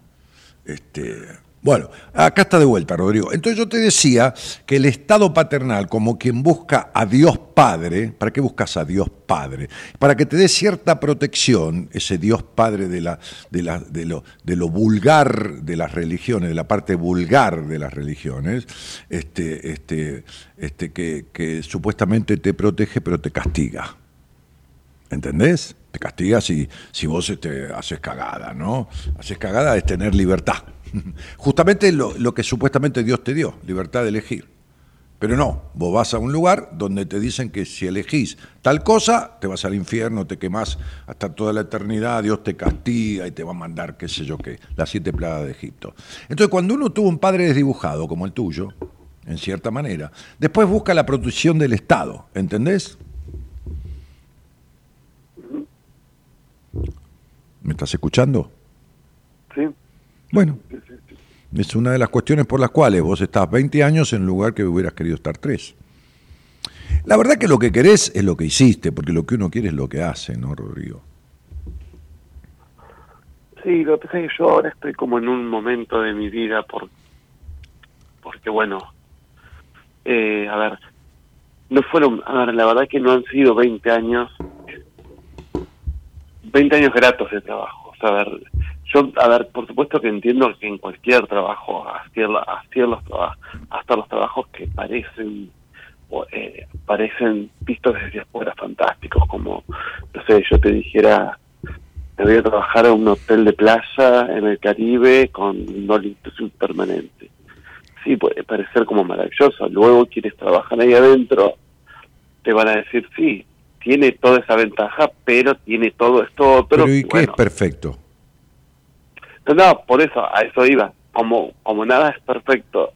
Speaker 3: Este, bueno, acá está de vuelta, Rodrigo. Entonces yo te decía que el Estado paternal, como quien busca a Dios Padre, ¿para qué buscas a Dios Padre? Para que te dé cierta protección, ese Dios Padre de, la, de, la- de lo, de lo vulgar de las religiones, de la parte vulgar de las religiones, este, este, este, que, que supuestamente te protege pero te castiga. ¿Entendés? Te castiga si, si vos este, haces cagada, ¿no? Haces cagada es tener libertad. Justamente lo, lo que supuestamente Dios te dio, libertad de elegir. Pero no, vos vas a un lugar donde te dicen que si elegís tal cosa, te vas al infierno, te quemás hasta toda la eternidad, Dios te castiga y te va a mandar qué sé yo qué, las siete plagas de Egipto. Entonces cuando uno tuvo un padre desdibujado como el tuyo, en cierta manera, después busca la protección del Estado, ¿entendés? ¿Me estás escuchando?
Speaker 7: Sí.
Speaker 3: Bueno, es una de las cuestiones por las cuales vos estás 20 años en lugar que hubieras querido estar 3. La verdad que lo que querés es lo que hiciste, porque lo que uno quiere es lo que hace, ¿no, Rodrigo?
Speaker 7: Sí, lo que que yo ahora estoy como en un momento de mi vida por, porque bueno, eh, a ver, no fueron, a ver, la verdad que no han sido 20 años, 20 años gratos de trabajo. O sea, a ver, yo, a ver, por supuesto que entiendo que en cualquier trabajo, hasta, los, trabajos que parecen o, eh, parecen vistos desde afuera fantásticos, como, no sé, yo te dijera, me voy a trabajar en un hotel de playa en el Caribe con no inclusión permanente. sí, puede parecer como maravilloso. Luego quienes trabajan ahí adentro te van a decir, sí, tiene toda esa ventaja, pero tiene todo esto otro.
Speaker 3: Pero ¿y qué es
Speaker 7: Bueno,
Speaker 3: perfecto?
Speaker 7: no, por eso, a eso iba. Como, como nada es perfecto,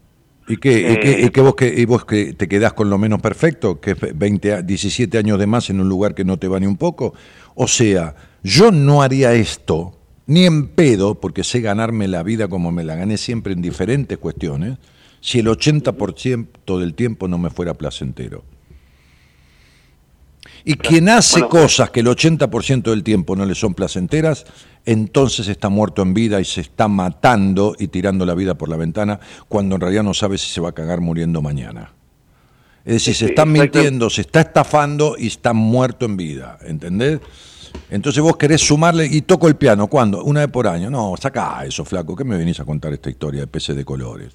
Speaker 3: ¿Y qué, y
Speaker 7: Eh,
Speaker 3: qué- y qué vos, que, y vos que te quedás con lo menos perfecto? ¿Que es 20, a- 17 años de más en un lugar que no te va ni un poco? O sea, yo no haría esto ni en pedo, porque sé ganarme la vida como me la gané siempre en diferentes cuestiones, si el 80% del tiempo no me fuera placentero. Y quien hace
Speaker 7: Bueno.
Speaker 3: cosas que el 80% del tiempo no le son placenteras, entonces está muerto en vida y se está matando y tirando la vida por la ventana cuando en realidad no sabe si se va a cagar muriendo mañana. Es decir, se
Speaker 7: Sí,
Speaker 3: está
Speaker 7: exacto.
Speaker 3: mintiendo, se está estafando y está muerto en vida, ¿entendés? Entonces vos querés sumarle y toco el piano, ¿cuándo? Una vez por año. No, saca eso, flaco, ¿qué me venís a contar esta historia de peces de colores?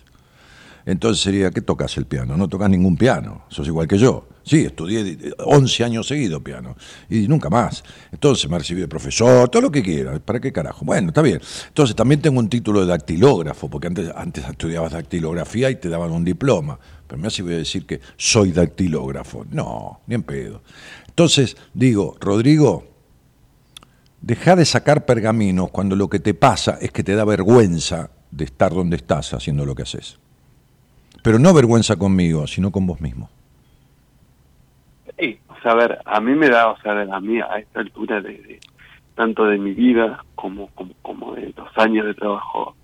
Speaker 3: Entonces sería, ¿qué tocas el piano? No tocas ningún piano, sos igual que yo. Sí, estudié 11 años seguidos piano y nunca más. Entonces me recibí de profesor, todo lo que quieras. ¿Para qué carajo? Bueno, está bien. Entonces también tengo un título de dactilógrafo, porque antes, antes estudiabas dactilografía y te daban un diploma. Pero me hace decir que soy dactilógrafo. No, ni en pedo. Entonces digo, Rodrigo, deja de sacar pergaminos cuando lo que te pasa es que te da vergüenza de estar donde estás haciendo lo que haces. Pero no vergüenza conmigo, sino con vos mismo.
Speaker 7: Sí, o sea, a ver, a mí me da, o sea, a mí a esta altura de, de- tanto de mi vida como, como como de los años de trabajo,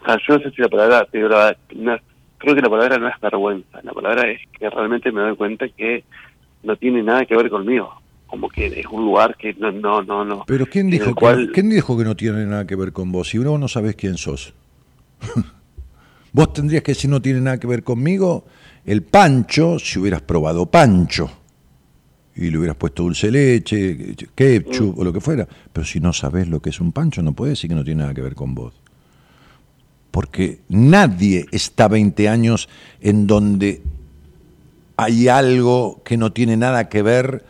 Speaker 7: o sea, yo no sé si la palabra, te digo la verdad, no es- creo que la palabra no es vergüenza, la palabra es que realmente me doy cuenta que no tiene nada que ver conmigo, como que es un lugar que no, no, no, no.
Speaker 3: Pero ¿quién dijo,
Speaker 7: el
Speaker 3: que,
Speaker 7: cual-
Speaker 3: ¿quién dijo que no tiene nada que ver con vos? Si vos no sabés quién sos. vos tendrías que decir no tiene nada que ver conmigo. El pancho, si hubieras probado pancho y le hubieras puesto dulce de leche, ketchup o lo que fuera. Pero si no sabés lo que es un pancho, no puedes decir que no tiene nada que ver con vos. Porque nadie está 20 años en donde hay algo que no tiene nada que ver,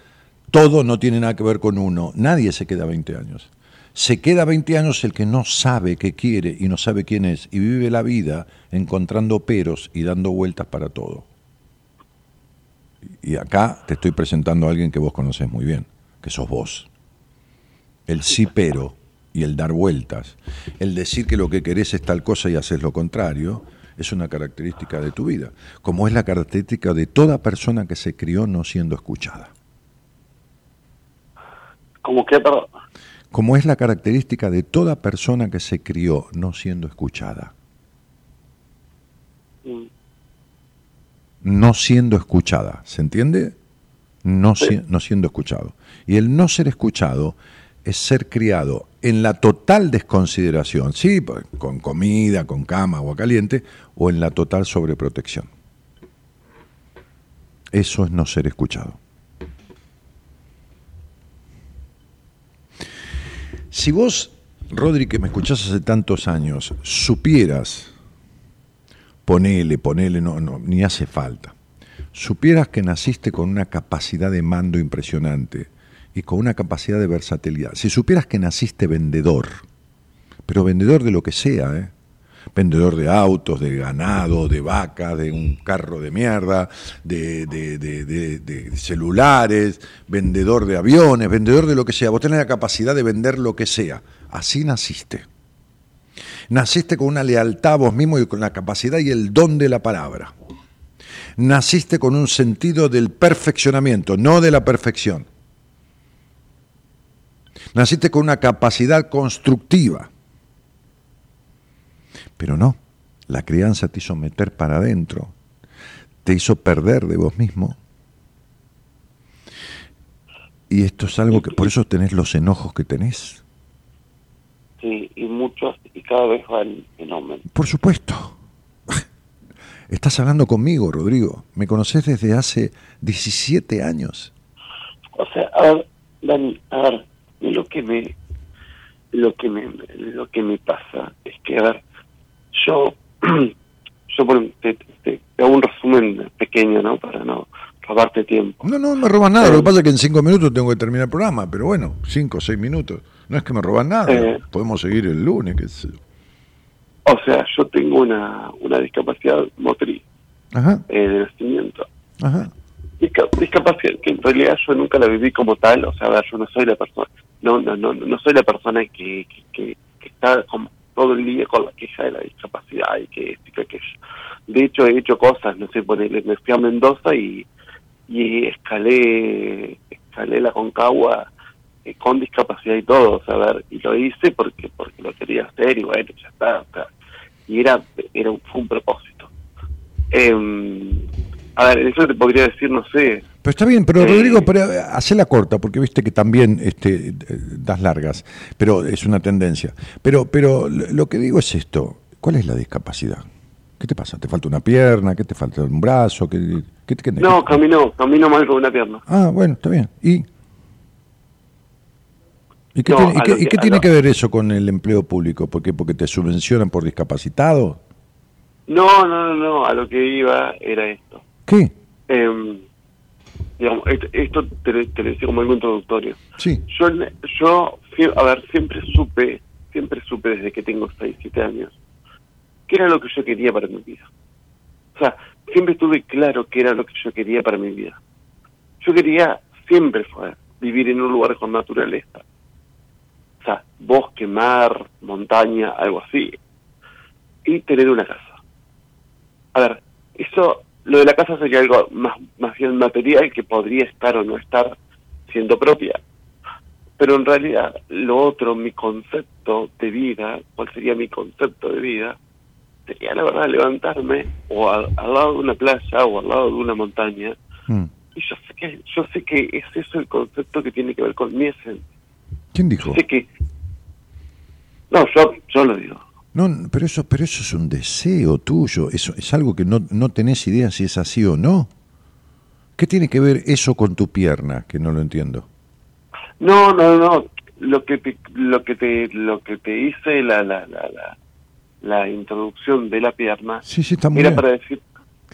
Speaker 3: todo no tiene nada que ver con uno. Nadie se queda 20 años. Se queda 20 años el que no sabe qué quiere y no sabe quién es y vive la vida encontrando peros y dando vueltas para todo. Y acá te estoy presentando a alguien que vos conocés muy bien, que sos vos. El sí pero y el dar vueltas, el decir que lo que querés es tal cosa y haces lo contrario, es una característica de tu vida, como es la característica de toda persona que se crió no siendo escuchada.
Speaker 7: Como que, perdón,
Speaker 3: Como es la característica de toda persona que se crió no siendo escuchada.
Speaker 7: mm,
Speaker 3: no siendo escuchada, ¿se entiende? No, si- no siendo escuchado. Y el no ser escuchado es ser criado en la total desconsideración, sí, pues, con comida, con cama, agua caliente, o en la total sobreprotección. Eso es no ser escuchado. Si vos, Rodri, que me escuchás hace tantos años, supieras ponele, ponele, no, no, ni hace falta. Supieras que naciste con una capacidad de mando impresionante y con una capacidad de versatilidad. Si supieras que naciste vendedor, pero vendedor de lo que sea, ¿eh? Vendedor de autos, de ganado, de vacas, de un carro de mierda, de, de- de- de- celulares, vendedor de aviones, vendedor de lo que sea. Vos tenés la capacidad de vender lo que sea. Así naciste. Naciste con una lealtad a vos mismo y con la capacidad y el don de la palabra. Naciste con un sentido del perfeccionamiento, no de la perfección. Naciste con una capacidad constructiva. Pero no, la crianza te hizo meter para adentro, te hizo perder de vos mismo. Y esto es algo que por eso tenés los enojos que tenés.
Speaker 7: sí, y muchos, y cada vez van en aumento.
Speaker 3: Por supuesto. Estás hablando conmigo, Rodrigo. Me conoces desde hace 17 años.
Speaker 7: O sea, a ver, Dani, a ver, lo que me, lo que me, lo que me pasa es que, a ver, yo, yo por, te, te- te hago un resumen pequeño, ¿no? Para no robarte tiempo.
Speaker 3: No, no me robas nada. Lo que pasa es que en cinco minutos tengo que terminar el programa. Pero bueno, cinco o seis minutos. No es que me roban nada.
Speaker 7: Eh.
Speaker 3: Podemos seguir el lunes. qué sé yo.
Speaker 7: O sea, yo tengo una, una discapacidad motriz
Speaker 3: Ajá,
Speaker 7: eh, de nacimiento.
Speaker 3: ajá.
Speaker 7: Disca- discapacidad que en realidad yo nunca la viví como tal, o sea, a ver, yo no soy la persona, no, no, no, no soy la persona que, que, que, que está como todo el día con la queja de la discapacidad y que esto y que aquello. De hecho, he hecho cosas, no sé, ponele, me fui a Mendoza y, y escalé, escalé la Concagua eh, con discapacidad y todo, o ver, y lo hice porque porque lo quería hacer y bueno, ya está, o sea, y era, era un, fue un propósito. Em, a ver, eso te podría decir, no sé,
Speaker 3: Pero está bien, pero
Speaker 7: Eh.
Speaker 3: Rodrigo, pero eh, hacela corta, porque viste que también este, eh, das largas, pero es una tendencia. Pero, pero lo que digo es esto, ¿cuál es la discapacidad? ¿Qué te pasa? ¿Te falta una pierna? ¿Qué te falta un brazo? ¿Qué, qué, qué-
Speaker 7: No, camino, camino mal con una pierna.
Speaker 3: Ah, bueno, está bien. ¿Y, ¿Y qué,
Speaker 7: No,
Speaker 3: tiene, y
Speaker 7: a
Speaker 3: qué-
Speaker 7: lo
Speaker 3: y
Speaker 7: que-
Speaker 3: qué
Speaker 7: a
Speaker 3: tiene
Speaker 7: lo-
Speaker 3: que ver eso con el empleo público? ¿Por qué? ¿Porque te subvencionan por discapacitado?
Speaker 7: No, no, no, no, a lo que iba era esto.
Speaker 3: ¿Qué?
Speaker 7: Em, digamos, esto, te, lo- te lo decía como algo introductorio.
Speaker 3: Sí.
Speaker 7: Yo, yo, a ver, siempre supe, siempre supe desde que tengo 6, 7 años, qué era lo que yo quería para mi vida. O sea, siempre estuve claro qué era lo que yo quería para mi vida. Yo quería, siempre fue, vivir en un lugar con naturaleza. O sea, bosque, mar, montaña, algo así. Y tener una casa. A ver, eso, lo de la casa sería algo más, más bien material que podría estar o no estar siendo propia. Pero en realidad, lo otro, mi concepto de vida, ¿cuál sería mi concepto de vida? Sería, la verdad, levantarme o al, al lado de una playa o al lado de una montaña.
Speaker 3: Mm.
Speaker 7: Y yo sé que yo sé que es eso el concepto que tiene que ver con mi esencia.
Speaker 3: ¿Quién dijo?
Speaker 7: Sé que... No, yo, yo lo digo.
Speaker 3: No, pero eso, pero eso es un deseo tuyo, eso es algo que no, no tenés idea si es así o no. ¿Qué tiene que ver eso con tu pierna? Que no lo entiendo.
Speaker 7: No, no, no. Lo que te, lo que te, lo que te hice la, la, la, la, la introducción de la pierna
Speaker 3: Sí, sí, está muy
Speaker 7: era
Speaker 3: bien.
Speaker 7: para decir,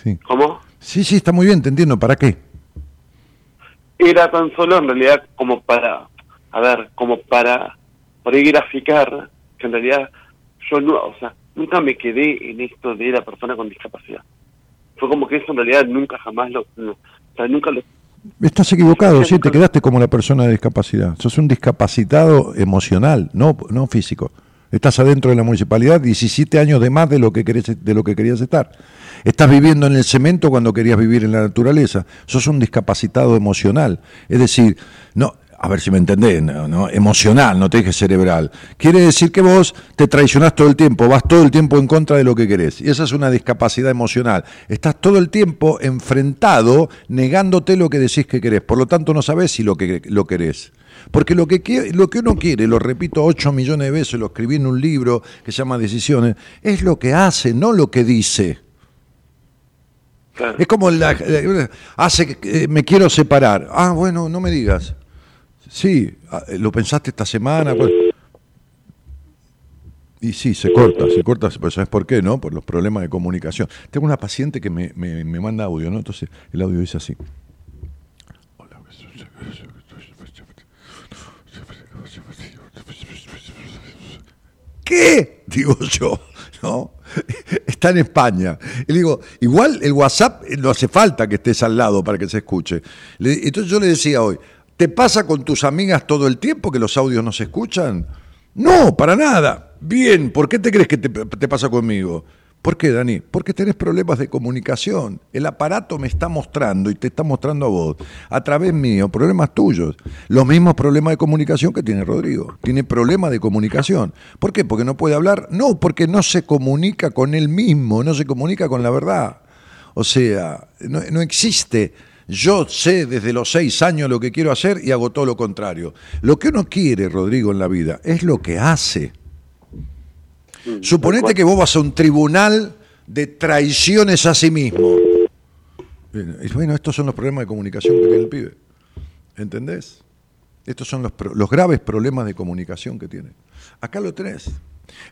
Speaker 3: Sí.
Speaker 7: ¿cómo?
Speaker 3: sí, sí, está muy bien, te entiendo. ¿Para qué?
Speaker 7: Era tan solo en realidad como para, a ver, como para, para graficar que en realidad yo no, o sea, nunca me quedé en esto de la persona con discapacidad. Fue como que eso en realidad nunca jamás lo, no, o sea, nunca lo,
Speaker 3: Estás equivocado, sí, te quedaste como la persona de discapacidad. Sos un discapacitado emocional, no, no físico. Estás adentro de la municipalidad 17 años de más de lo que querés, de lo que querías estar. Estás viviendo en el cemento cuando querías vivir en la naturaleza. Sos un discapacitado emocional. Es decir, no, a ver si me entendés, no, no, emocional, no te dije cerebral. Quiere decir que vos te traicionás todo el tiempo, vas todo el tiempo en contra de lo que querés. Y esa es una discapacidad emocional. Estás todo el tiempo enfrentado, negándote lo que decís que querés. Por lo tanto, no sabés si lo que lo querés. Porque lo que, lo que uno quiere, lo repito ocho millones de veces, lo escribí en un libro que se llama Decisiones, es lo que hace, no lo que dice.
Speaker 7: claro.
Speaker 3: Es como la, la- hace que eh, me quiero separar. Ah, bueno, no me digas. Sí, ah, lo pensaste esta semana. pues. Y sí, se corta, se corta, pero ¿sabes por qué, no? Por los problemas de comunicación. Tengo una paciente que me, me- me manda audio, ¿no? Entonces, el audio dice así. ¿Qué? Digo yo, ¿no? Está en España. Y le digo, igual el WhatsApp eh, no hace falta que estés al lado para que se escuche. Entonces yo le decía hoy, ¿te pasa con tus amigas todo el tiempo que los audios no se escuchan? No, para nada. Bien, ¿por qué te crees que te, pasa conmigo? ¿Por qué, Dani? Porque tenés problemas de comunicación. El aparato me está mostrando y te está mostrando a vos, a través mío, problemas tuyos. Los mismos problemas de comunicación que tiene Rodrigo. Tiene problemas de comunicación. ¿Por qué? Porque no puede hablar. No, porque no se comunica con él mismo, no se comunica con la verdad. O sea, no existe. Yo sé desde los seis años lo que quiero hacer y hago todo lo contrario. Lo que uno quiere, Rodrigo, en la vida es lo que hace. Suponete que vos vas a un tribunal de traiciones a sí mismo. Y Bueno, estos son los problemas de comunicación que tiene el pibe. ¿Entendés? Estos son los, graves problemas de comunicación que tiene. Acá lo tenés.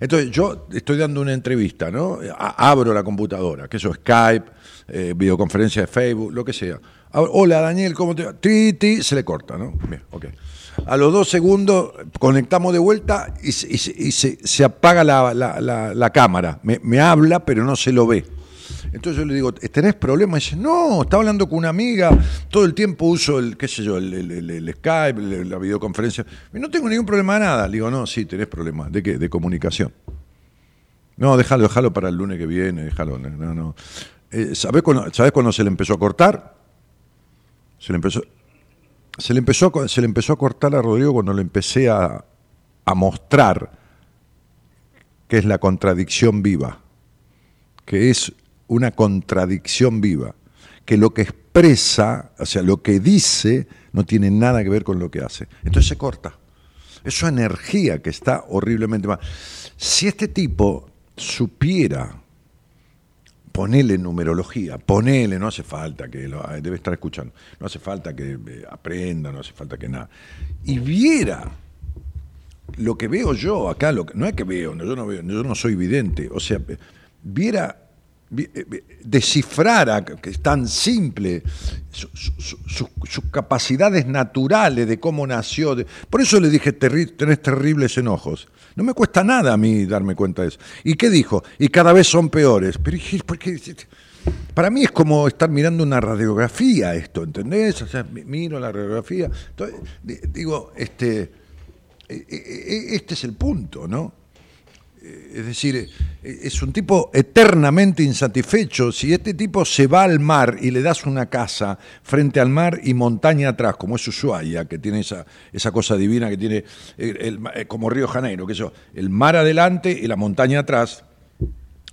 Speaker 3: Entonces yo estoy dando una entrevista, ¿no? A- abro la computadora, que eso, Skype, eh, videoconferencia de Facebook, lo que sea. Hola Daniel, ¿cómo te va? Ti, se le corta, ¿no? Bien, ok. A los dos segundos conectamos de vuelta y, se- apaga la, cámara. Me, habla, pero no se lo ve. Entonces yo le digo, ¿tenés problemas? Y dice, no, estaba hablando con una amiga, todo el tiempo uso el, qué sé yo, el, Skype, la videoconferencia. Y no tengo ningún problema de nada. Le digo, no, sí, tenés problemas. ¿De qué? De comunicación. No, déjalo, déjalo para el lunes que viene, déjalo. No, no. Eh, ¿sabés, sabés cuándo se le empezó a cortar? Se le empezó, se le empezó, se le empezó a cortar a Rodrigo cuando le empecé a, a mostrar que es la contradicción viva que es una contradicción viva, que lo que expresa, o sea, lo que dice, no tiene nada que ver con lo que hace. Entonces se corta. Es energía que está horriblemente mal. Si este tipo supiera, ponele numerología, ponele, no hace falta que lo debe estar escuchando, no hace falta que eh, aprenda, no hace falta que nada, y viera lo que veo yo acá, lo no es que veo, no, yo no veo, yo no soy vidente, o sea, viera, vi- eh, vi- descifrara, que es tan simple, su- su- su- su- sus capacidades naturales de cómo nació. por eso le dije, "Terri- tenés terribles enojos. No me cuesta nada a mí darme cuenta de eso. ¿Y qué dijo? Y cada vez son peores. Pero dije, ¿por qué? Para mí es como estar mirando una radiografía esto, ¿entendés? O sea, mi- miro la radiografía. Digo, este, e- e- e- este es el punto, ¿no? Eh, Es decir, eh, es un tipo eternamente insatisfecho. Si este tipo se va al mar y le das una casa frente al mar y montaña atrás, como es Ushuaia, que tiene esa, esa cosa divina que tiene el- eh, como Río Janeiro, que eso, el mar adelante y la montaña atrás,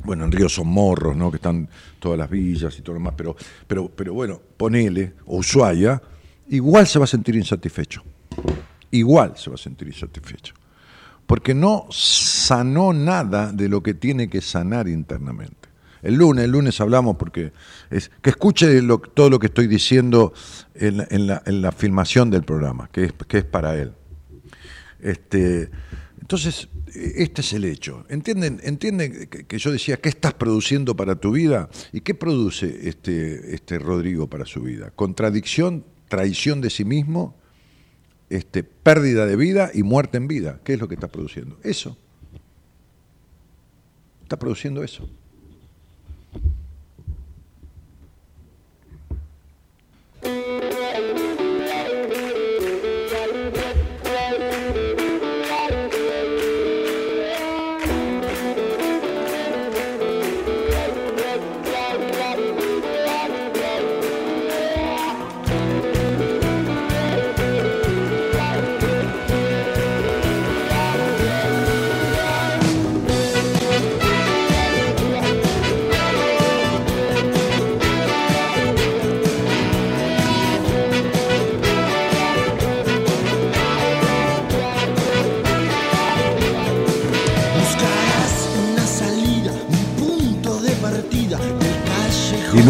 Speaker 3: bueno, en Río son morros, ¿no? Que están todas las villas y todo lo demás, pero, pero, pero bueno, ponele, o Ushuaia, igual se va a sentir insatisfecho. Igual se va a sentir insatisfecho. Porque no sanó nada de lo que tiene que sanar internamente. El lunes, el lunes hablamos porque es que escuche todo lo que estoy diciendo en, la- filmación del programa, que es, que es para él. Este, entonces, este es el hecho. ¿Entienden, entienden que, que yo decía, ¿qué estás produciendo para tu vida? ¿Y qué produce este, este Rodrigo para su vida? Contradicción, traición de sí mismo, este, pérdida de vida y muerte en vida. ¿Qué es lo que está produciendo? Eso. Está produciendo eso.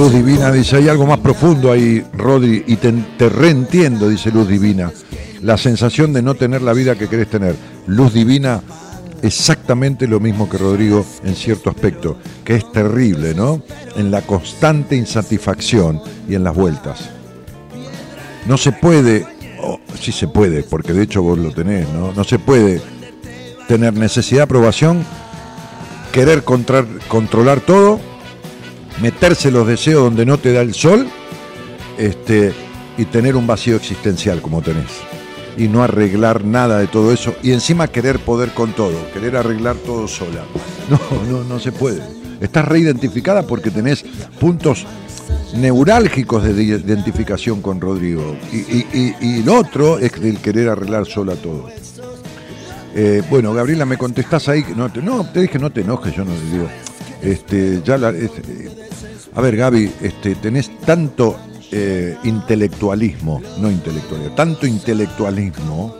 Speaker 3: Luz Divina dice, hay algo más profundo ahí, Rodri, y te, te reentiendo, dice Luz Divina. La sensación de no tener la vida que querés tener. Luz Divina, exactamente lo mismo que Rodrigo en cierto aspecto, que es terrible, ¿no? En la constante insatisfacción y en las vueltas. No se puede, o sí se puede, porque de hecho vos lo tenés, ¿no? No se puede tener necesidad de aprobación, querer controlar todo, meterse los deseos donde no te da el sol este, y tener un vacío existencial como tenés. Y no arreglar nada de todo eso. Y encima querer poder con todo, querer arreglar todo sola. No, no, no se puede. Estás reidentificada porque tenés puntos neurálgicos de identificación con Rodrigo. Y, y- y- y el otro es el querer arreglar sola todo. Eh, bueno, Gabriela, ¿me contestás ahí? No, te, no, te dije no te enojes, yo no te digo. Este, ya este, a ver, Gaby, este, tenés tanto eh, intelectualismo, no intelectualidad, tanto intelectualismo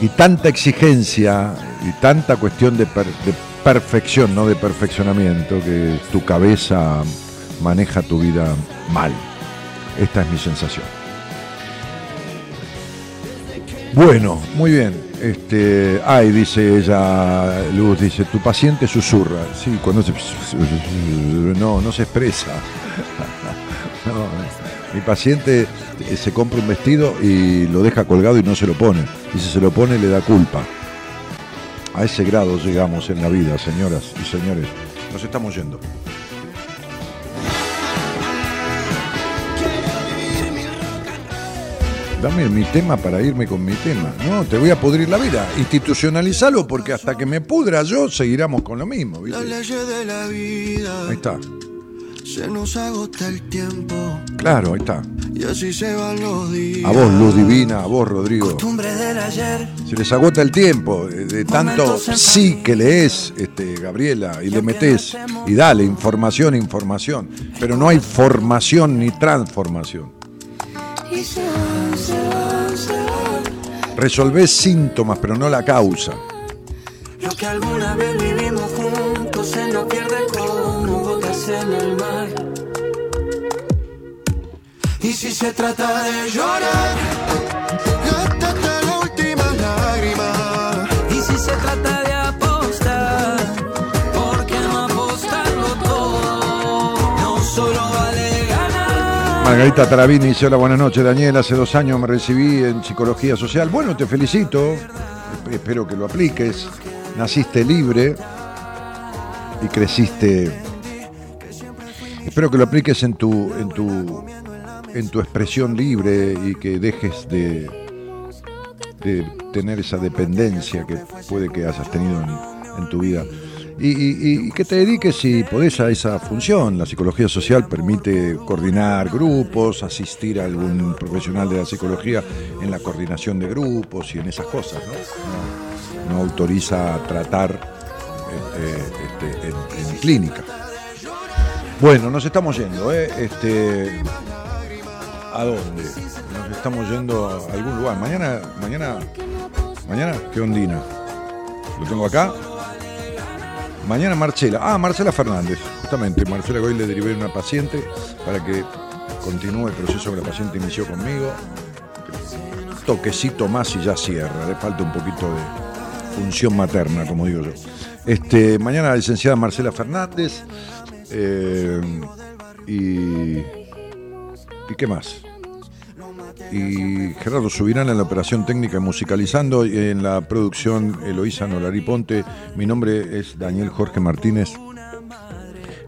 Speaker 3: y tanta exigencia y tanta cuestión de, per- de perfección, no de perfeccionamiento, que tu cabeza maneja tu vida mal. Esta es mi sensación. Bueno, muy bien. Este, ay, dice ella, Luz, dice, tu paciente susurra. Sí, cuando se... No, no se expresa. Mi paciente eh, se compra un vestido y lo deja colgado y no se lo pone. Y si se lo pone le da culpa. A ese grado llegamos en la vida, señoras y señores. Nos estamos yendo. Dame mi tema para irme con mi tema. No, te voy a pudrir la vida. Institucionalizalo porque hasta que me pudra yo seguiremos con lo mismo. ¿viste?
Speaker 6: Las leyes de la vida.
Speaker 3: Ahí está.
Speaker 6: Se nos agota el tiempo.
Speaker 3: Claro, ahí está.
Speaker 6: Y así se van los días.
Speaker 3: A vos, Luz Divina, a vos, Rodrigo.
Speaker 6: Costumbre del ayer.
Speaker 3: Se les agota el tiempo de, de tanto sí que lees, este, Gabriela, y le metés, y dale, información, información. Pero no hay formación ni transformación.
Speaker 4: Y
Speaker 3: síntomas, pero no la causa.
Speaker 6: Lo que alguna vez vivimos juntos se nos pierde como gotas en el mar. Y si se trata de llorar, gástate la última lágrima. Y si se trata de
Speaker 3: Margarita Tarabini dice, hola, buenas noches, Daniel. Hace dos años me recibí en psicología social. Bueno, te felicito. Esp- Espero que lo apliques. Naciste libre y creciste. Espero que lo apliques en tu, en tu, en tu expresión libre y que dejes de, tener esa dependencia que puede que hayas tenido en, en tu vida. Y, que te dediques, si podés, a esa función. La psicología social permite coordinar grupos, asistir a algún profesional de la psicología en la coordinación de grupos y en esas cosas. No, no autoriza tratar eh, eh, este, en, en clínica. Bueno, nos estamos yendo, ¿eh? Este, ¿A dónde? Nos estamos yendo a algún lugar. Mañana, mañana, mañana, ¿qué ondina? Lo tengo acá. Mañana Marcela. Ah, Marcela Fernández. Justamente, Marcela hoy le derivé una paciente para que continúe el proceso que la paciente inició conmigo. Toquecito más y ya cierra. Le falta un poquito de función materna, como digo yo. Este, mañana la licenciada Marcela Fernández. eh, y. ¿Y qué más? Y Gerardo Subirán en la operación técnica y musicalizando y en la producción Eloísa Nolari Ponte. Mi nombre es Daniel Jorge Martínez.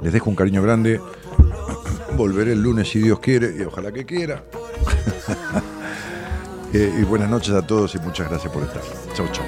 Speaker 3: Les dejo un cariño grande. Volveré el lunes si Dios quiere y ojalá que quiera. Eh, y buenas noches a todos y muchas gracias por estar. Chau, chau.